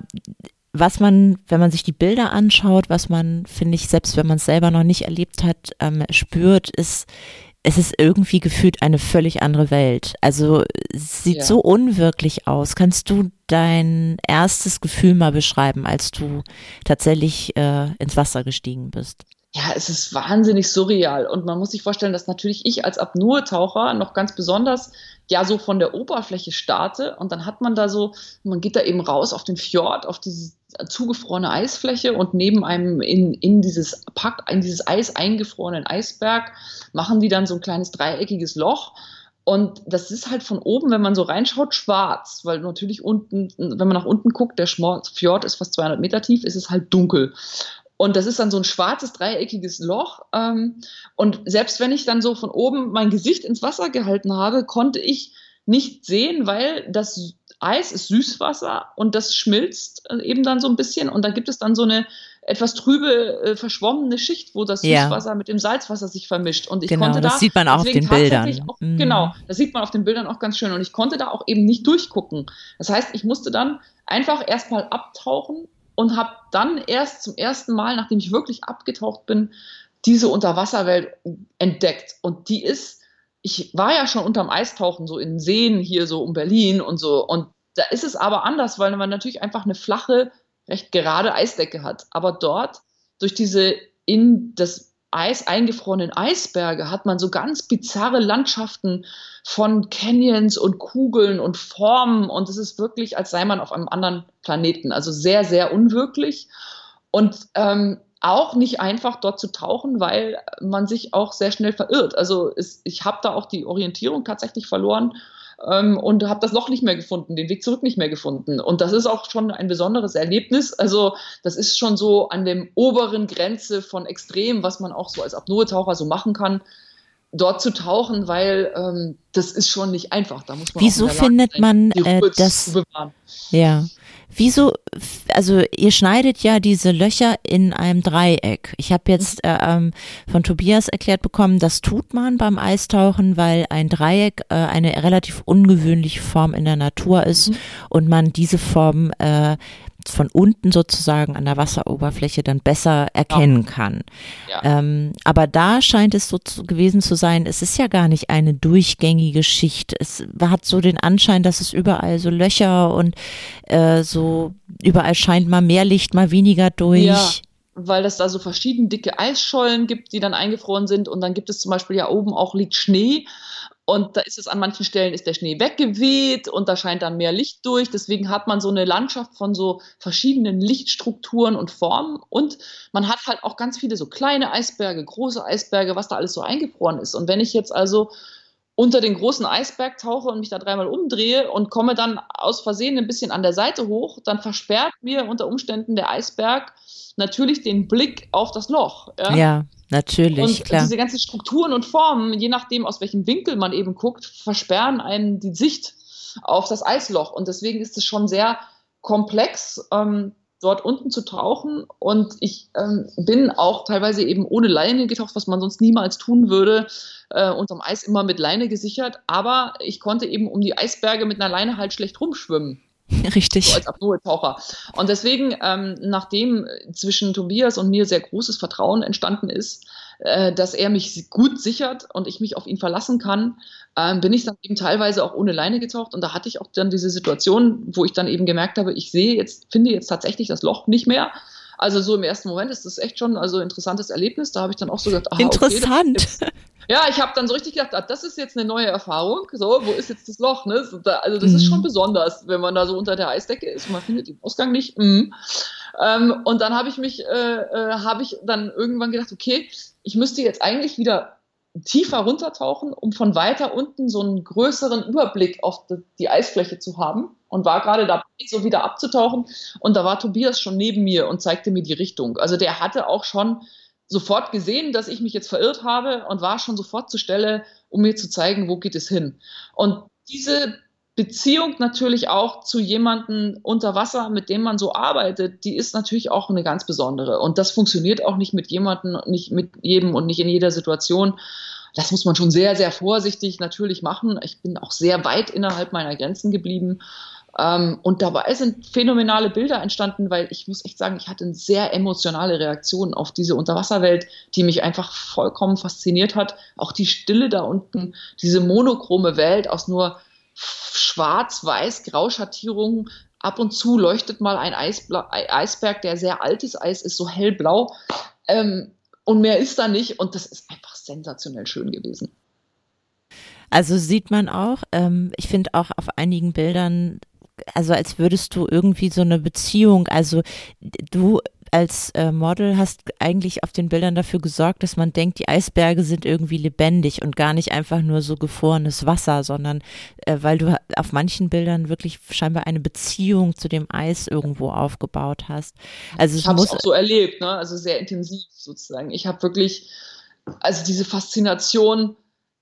was man, wenn man sich die Bilder anschaut, was man, finde ich, selbst wenn man es selber noch nicht erlebt hat, ähm, spürt, ist, es ist irgendwie gefühlt eine völlig andere Welt. Also es sieht ja. so unwirklich aus. Kannst du dein erstes Gefühl mal beschreiben, als du tatsächlich äh, ins Wasser gestiegen bist? ja, es ist wahnsinnig surreal. Und man muss sich vorstellen, dass natürlich ich als Apnoe-Taucher noch ganz besonders ja so von der Oberfläche starte. Und dann hat man da so, man geht da eben raus auf den Fjord, auf diese zugefrorene Eisfläche und neben einem in, in dieses Pack, in dieses Eis eingefrorenen Eisberg machen die dann so ein kleines dreieckiges Loch. Und das ist halt von oben, wenn man so reinschaut, schwarz, weil natürlich unten, wenn man nach unten guckt, der Fjord ist fast 200 Meter tief, ist es halt dunkel. Und das ist dann so ein schwarzes, dreieckiges Loch. Ähm, und selbst wenn ich dann so von oben mein Gesicht ins Wasser gehalten habe, konnte ich nicht sehen, weil das Eis ist Süßwasser und das schmilzt äh, eben dann so ein bisschen. Und da gibt es dann so eine etwas trübe, äh, verschwommene Schicht, wo das Ja. Süßwasser mit dem Salzwasser sich vermischt. Und ich Genau, konnte das da sieht man auch auf den Bildern. Auch, Mhm. Genau, das sieht man auf den Bildern auch ganz schön. Und ich konnte da auch eben nicht durchgucken. Das heißt, ich musste dann einfach erstmal abtauchen und habe dann erst zum ersten Mal, nachdem ich wirklich abgetaucht bin, diese Unterwasserwelt entdeckt. Und die ist, ich war ja schon unterm Eistauchen, so in Seen hier so um Berlin und so. Und da ist es aber anders, weil man natürlich einfach eine flache, recht gerade Eisdecke hat. Aber dort, durch diese in das Eis eingefrorenen Eisberge, hat man so ganz bizarre Landschaften von Canyons und Kugeln und Formen. Und es ist wirklich, als sei man auf einem anderen Planeten. Also sehr, sehr unwirklich. Und ähm, auch nicht einfach dort zu tauchen, weil man sich auch sehr schnell verirrt. Also es, ich habe da auch die Orientierung tatsächlich verloren ähm, und habe das Loch nicht mehr gefunden, den Weg zurück nicht mehr gefunden. Und das ist auch schon ein besonderes Erlebnis. Also das ist schon so an dem oberen Grenze von Extrem, was man auch so als Apnoe-Taucher so machen kann, dort zu tauchen, weil ähm, das ist schon nicht einfach. Da muss man Wieso findet man, die äh, das- zu bewahren. Ja. Wieso, also ihr schneidet ja diese Löcher in einem Dreieck. Ich habe jetzt äh, ähm, von Tobias erklärt bekommen, das tut man beim Eistauchen, weil ein Dreieck äh, eine relativ ungewöhnliche Form in der Natur ist und man diese Form äh, von unten sozusagen an der Wasseroberfläche dann besser erkennen kann. Ja. Ähm, aber da scheint es so zu, gewesen zu sein, es ist ja gar nicht eine durchgängige Schicht. Es hat so den Anschein, dass es überall so Löcher und äh, so überall scheint mal mehr Licht, mal weniger durch. Ja, weil es da so verschieden dicke Eisschollen gibt, die dann eingefroren sind. Und dann gibt es zum Beispiel ja oben auch liegt Schnee. Und da ist es an manchen Stellen ist der Schnee weggeweht und da scheint dann mehr Licht durch. Deswegen hat man so eine Landschaft von so verschiedenen Lichtstrukturen und Formen. Und man hat halt auch ganz viele so kleine Eisberge, große Eisberge, was da alles so eingefroren ist. Und wenn ich jetzt also unter den großen Eisberg tauche und mich da dreimal umdrehe und komme dann aus Versehen ein bisschen an der Seite hoch, dann versperrt mir unter Umständen der Eisberg natürlich den Blick auf das Loch. Ja? Ja, natürlich, und klar. diese ganzen Strukturen und Formen, je nachdem, aus welchem Winkel man eben guckt, versperren einem die Sicht auf das Eisloch. Und deswegen ist es schon sehr komplex, ähm, dort unten zu tauchen. Und ich ähm, bin auch teilweise eben ohne Leine getaucht, was man sonst niemals tun würde, äh, unterm Eis immer mit Leine gesichert. Aber ich konnte eben um die Eisberge mit einer Leine halt schlecht rumschwimmen Richtig. so als Apnoe-Taucher. Und deswegen, ähm, nachdem zwischen Tobias und mir sehr großes Vertrauen entstanden ist, äh, dass er mich gut sichert und ich mich auf ihn verlassen kann, ähm, bin ich dann eben teilweise auch ohne Leine getaucht. Und da hatte ich auch dann diese Situation, wo ich dann eben gemerkt habe, ich sehe jetzt, finde jetzt tatsächlich das Loch nicht mehr. Also so im ersten Moment ist das echt schon also interessantes Erlebnis. Da habe ich dann auch so gedacht, aha, okay, ist Interessant. jetzt ja, ich habe dann so richtig gedacht, ah, das ist jetzt eine neue Erfahrung. So, wo ist jetzt das Loch? Ne? Also das ist Mhm. schon besonders, wenn man da so unter der Eisdecke ist und man findet den Ausgang nicht. Mhm. Ähm, und dann habe ich mich, äh, äh, habe ich dann irgendwann gedacht, okay, ich müsste jetzt eigentlich wieder tiefer runtertauchen, um von weiter unten so einen größeren Überblick auf die, Eisfläche zu haben. Und war gerade dabei, so wieder abzutauchen. Und da war Tobias schon neben mir und zeigte mir die Richtung. Also der hatte auch schon sofort gesehen, dass ich mich jetzt verirrt habe und war schon sofort zur Stelle, um mir zu zeigen, wo geht es hin. Und diese Beziehung natürlich auch zu jemandem unter Wasser, mit dem man so arbeitet, die ist natürlich auch eine ganz besondere. Und das funktioniert auch nicht mit jemandem, nicht mit jedem und nicht in jeder Situation. Das muss man schon sehr, sehr vorsichtig natürlich machen. Ich bin auch sehr weit innerhalb meiner Grenzen geblieben. Ähm, und dabei sind phänomenale Bilder entstanden, weil ich muss echt sagen, ich hatte eine sehr emotionale Reaktion auf diese Unterwasserwelt, die mich einfach vollkommen fasziniert hat. Auch die Stille da unten, diese monochrome Welt aus nur schwarz-weiß Grauschattierungen. Ab und zu leuchtet mal ein Eisbla Eisberg, der sehr altes Eis ist, so hellblau. Ähm, und mehr ist da nicht. Und das ist einfach sensationell schön gewesen. Also sieht man auch, ähm, ich finde auch auf einigen Bildern, also als würdest du irgendwie so eine Beziehung, also du als äh, Model hast eigentlich auf den Bildern dafür gesorgt, dass man denkt, die Eisberge sind irgendwie lebendig und gar nicht einfach nur so gefrorenes Wasser, sondern äh, weil du auf manchen Bildern wirklich scheinbar eine Beziehung zu dem Eis irgendwo aufgebaut hast. Also Ich habe es auch so erlebt, ne? also sehr intensiv sozusagen. Ich habe wirklich, also diese Faszination,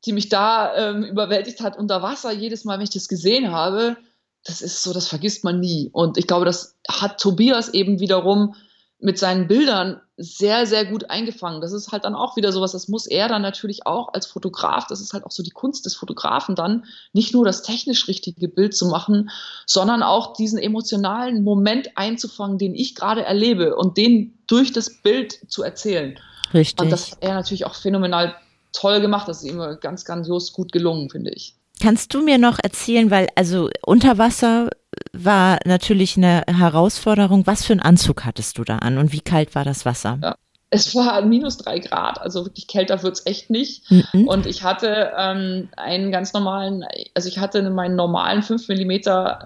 die mich da ähm, überwältigt hat unter Wasser, jedes Mal, wenn ich das gesehen habe, das ist so, das vergisst man nie. Und ich glaube, das hat Tobias eben wiederum mit seinen Bildern sehr, sehr gut eingefangen. Das ist halt dann auch wieder sowas, das muss er dann natürlich auch als Fotograf, das ist halt auch so die Kunst des Fotografen dann, nicht nur das technisch richtige Bild zu machen, sondern auch diesen emotionalen Moment einzufangen, den ich gerade erlebe und den durch das Bild zu erzählen. Richtig. Und das hat er natürlich auch phänomenal toll gemacht. Das ist ihm ganz, ganz gut gelungen, finde ich. Kannst du mir noch erzählen, weil also unter Wasser war natürlich eine Herausforderung. Was für einen Anzug hattest du da an und wie kalt war das Wasser? Ja. Es war minus drei Grad, also wirklich kälter wird es echt nicht. Mhm. Und ich hatte ähm, einen ganz normalen, also ich hatte meinen normalen 5 mm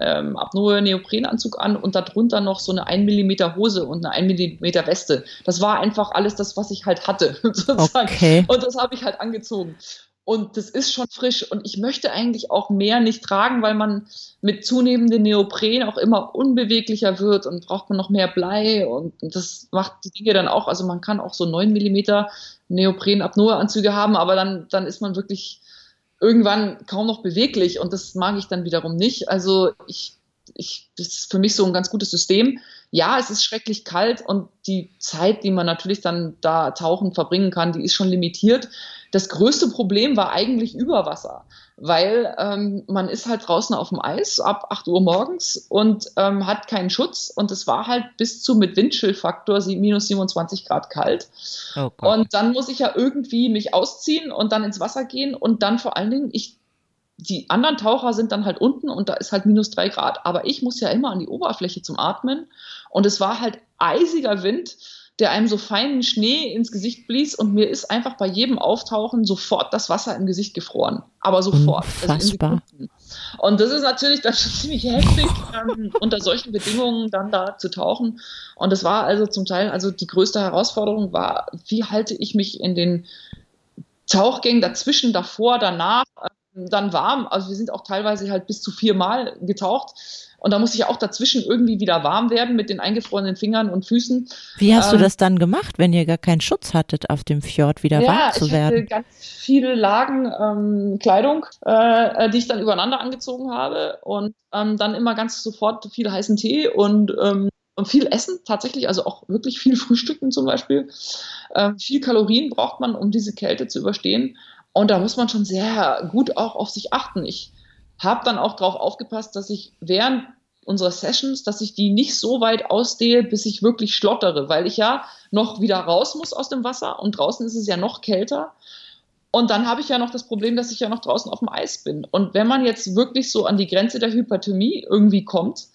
ähm, Apnoe Neoprenanzug an und darunter noch so eine 1 mm Hose und eine 1 mm Weste. Das war einfach alles das, was ich halt hatte, sozusagen. Okay. Und das habe ich halt angezogen. Und das ist schon frisch. Und ich möchte eigentlich auch mehr nicht tragen, weil man mit zunehmendem Neopren auch immer unbeweglicher wird und braucht man noch mehr Blei. Und das macht die Dinge dann auch. Also man kann auch so 9 mm Neopren-Apnoe-Anzüge haben, aber dann, dann ist man wirklich irgendwann kaum noch beweglich. Und das mag ich dann wiederum nicht. Also ich, ich, das ist für mich so ein ganz gutes System. Ja, es ist schrecklich kalt und die Zeit, die man natürlich dann da tauchen verbringen kann, die ist schon limitiert. Das größte Problem war eigentlich Überwasser, weil ähm, man ist halt draußen auf dem Eis ab 8 Uhr morgens und ähm, hat keinen Schutz und es war halt bis zu mit Windchillfaktor minus 27 Grad kalt. Oh und dann muss ich ja irgendwie mich ausziehen und dann ins Wasser gehen und dann vor allen Dingen, ich die anderen Taucher sind dann halt unten und da ist halt minus drei Grad. Aber ich muss ja immer an die Oberfläche zum Atmen. Und es war halt eisiger Wind der einem so feinen Schnee ins Gesicht blies und mir ist einfach bei jedem Auftauchen sofort das Wasser im Gesicht gefroren. Aber sofort. Also und das ist natürlich dann schon ziemlich heftig, ähm, unter solchen Bedingungen dann da zu tauchen. Und das war also zum Teil, also die größte Herausforderung war, wie halte ich mich in den Tauchgängen dazwischen, davor, danach, dann warm. Also wir sind auch teilweise halt bis zu viermal getaucht und da muss ich auch dazwischen irgendwie wieder warm werden mit den eingefrorenen Fingern und Füßen. Wie hast ähm, du das dann gemacht, wenn ihr gar keinen Schutz hattet, auf dem Fjord wieder ja, warm zu werden? Ich hatte ganz viele Lagen ähm, Kleidung, äh, die ich dann übereinander angezogen habe und ähm, dann immer ganz sofort viel heißen Tee und ähm, und viel Essen tatsächlich, also auch wirklich viel Frühstücken zum Beispiel. Ähm, viel Kalorien braucht man, um diese Kälte zu überstehen. Und da muss man schon sehr gut auch auf sich achten. Ich habe dann auch darauf aufgepasst, dass ich während unserer Sessions, dass ich die nicht so weit ausdehe, bis ich wirklich schlottere, weil ich ja noch wieder raus muss aus dem Wasser und draußen ist es ja noch kälter. Und dann habe ich ja noch das Problem, dass ich ja noch draußen auf dem Eis bin. Und wenn man jetzt wirklich so an die Grenze der Hyperthermie irgendwie kommt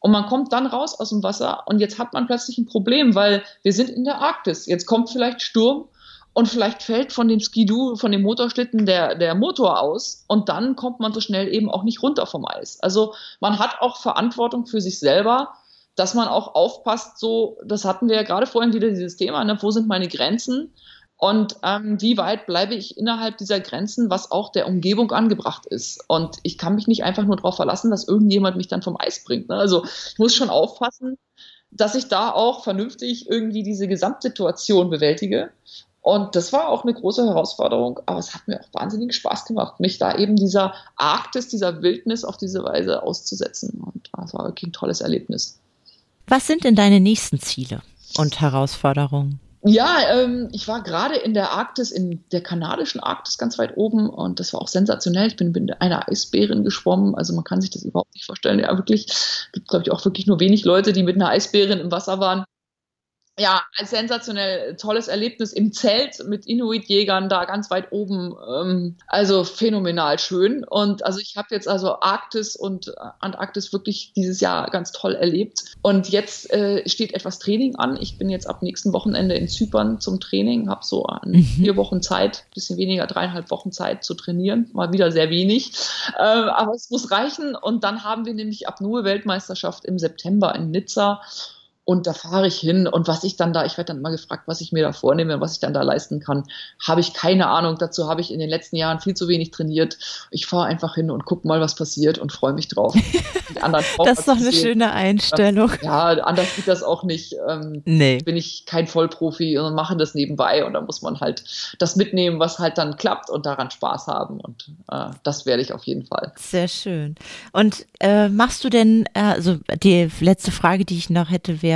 und man kommt dann raus aus dem Wasser und jetzt hat man plötzlich ein Problem, weil wir sind in der Arktis. Jetzt kommt vielleicht Sturm und vielleicht fällt von dem Skidoo, von dem Motorschlitten der, der Motor aus und dann kommt man so schnell eben auch nicht runter vom Eis. Also man hat auch Verantwortung für sich selber, dass man auch aufpasst, so, das hatten wir ja gerade vorhin wieder dieses Thema, ne, wo sind meine Grenzen und ähm, wie weit bleibe ich innerhalb dieser Grenzen, was auch der Umgebung angebracht ist. Und ich kann mich nicht einfach nur darauf verlassen, dass irgendjemand mich dann vom Eis bringt. Ne? Also ich muss schon aufpassen, dass ich da auch vernünftig irgendwie diese Gesamtsituation bewältige und das war auch eine große Herausforderung, aber es hat mir auch wahnsinnig Spaß gemacht, mich da eben dieser Arktis, dieser Wildnis auf diese Weise auszusetzen. Und das war wirklich ein tolles Erlebnis. Was sind denn deine nächsten Ziele und Herausforderungen? Ja, ähm, ich war gerade in der Arktis, in der kanadischen Arktis ganz weit oben und das war auch sensationell. Ich bin mit einer Eisbärin geschwommen, also man kann sich das überhaupt nicht vorstellen. Ja, wirklich, gibt glaube ich auch wirklich nur wenig Leute, die mit einer Eisbärin im Wasser waren ja, ein sensationell tolles Erlebnis im Zelt mit Inuit-Jägern da ganz weit oben. Ähm, also phänomenal schön. Und also ich habe jetzt also Arktis und Antarktis wirklich dieses Jahr ganz toll erlebt. Und jetzt äh, steht etwas Training an. Ich bin jetzt ab nächsten Wochenende in Zypern zum Training, habe so mhm. vier Wochen Zeit, bisschen weniger, dreieinhalb Wochen Zeit zu trainieren. Mal wieder sehr wenig. Äh, aber es muss reichen. Und dann haben wir nämlich Apnoe-Weltmeisterschaft im September in Nizza. Und da fahre ich hin und was ich dann da, ich werde dann immer gefragt, was ich mir da vornehme, was ich dann da leisten kann, habe ich keine Ahnung. Dazu habe ich in den letzten Jahren viel zu wenig trainiert. Ich fahre einfach hin und gucke mal, was passiert und freue mich drauf. das ist doch eine schöne Einstellung. Ja, anders geht das auch nicht. Ähm, nee. Bin ich kein Vollprofi und mache das nebenbei und da muss man halt das mitnehmen, was halt dann klappt und daran Spaß haben. Und äh, das werde ich auf jeden Fall. Sehr schön. Und äh, machst du denn, äh, also die letzte Frage, die ich noch hätte, wäre,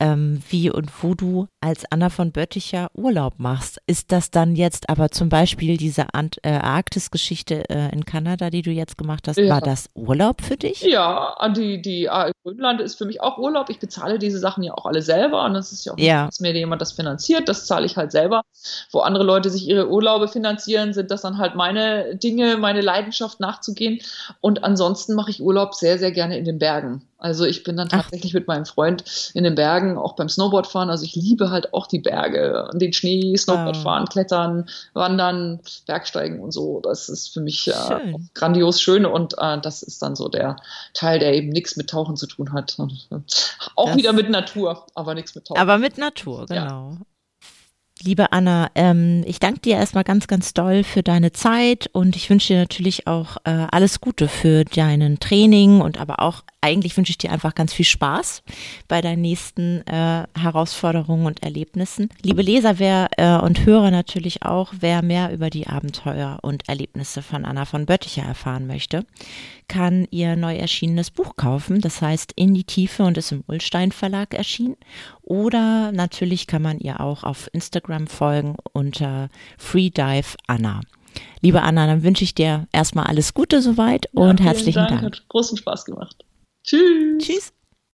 ähm, wie und wo du als Anna von Bötticher Urlaub machst. Ist das dann jetzt aber zum Beispiel diese Ant äh, Arktis-Geschichte äh, in Kanada, die du jetzt gemacht hast, ja. war das Urlaub für dich? Ja, die, die äh, Grönland ist für mich auch Urlaub. Ich bezahle diese Sachen ja auch alle selber und das ist ja auch ja. nicht, dass mir jemand das finanziert. Das zahle ich halt selber. Wo andere Leute sich ihre Urlaube finanzieren, sind das dann halt meine Dinge, meine Leidenschaft nachzugehen. Und ansonsten mache ich Urlaub sehr, sehr gerne in den Bergen. Also ich bin dann tatsächlich Ach. mit meinem Freund in den Bergen, auch beim Snowboardfahren. Also ich liebe halt auch die Berge, den Schnee, Snowboardfahren, ah. Klettern, Wandern, Bergsteigen und so. Das ist für mich äh, grandios schön und äh, das ist dann so der Teil, der eben nichts mit Tauchen zu tun hat. Und, auch das wieder mit Natur, aber nichts mit Tauchen. Aber mit Natur, genau. Ja. Liebe Anna, ähm, ich danke dir erstmal ganz, ganz doll für deine Zeit und ich wünsche dir natürlich auch äh, alles Gute für deinen Training und aber auch eigentlich wünsche ich dir einfach ganz viel Spaß bei deinen nächsten äh, Herausforderungen und Erlebnissen. Liebe Leser wer, äh, und Hörer natürlich auch, wer mehr über die Abenteuer und Erlebnisse von Anna von Bötticher erfahren möchte, kann ihr neu erschienenes Buch kaufen. Das heißt In die Tiefe und ist im Ullstein Verlag erschienen. Oder natürlich kann man ihr auch auf Instagram folgen unter Freedive Anna. Liebe Anna, dann wünsche ich dir erstmal alles Gute soweit und ja, herzlichen Dank. Dank. Hat großen Spaß gemacht. Tschüss. Tschüss.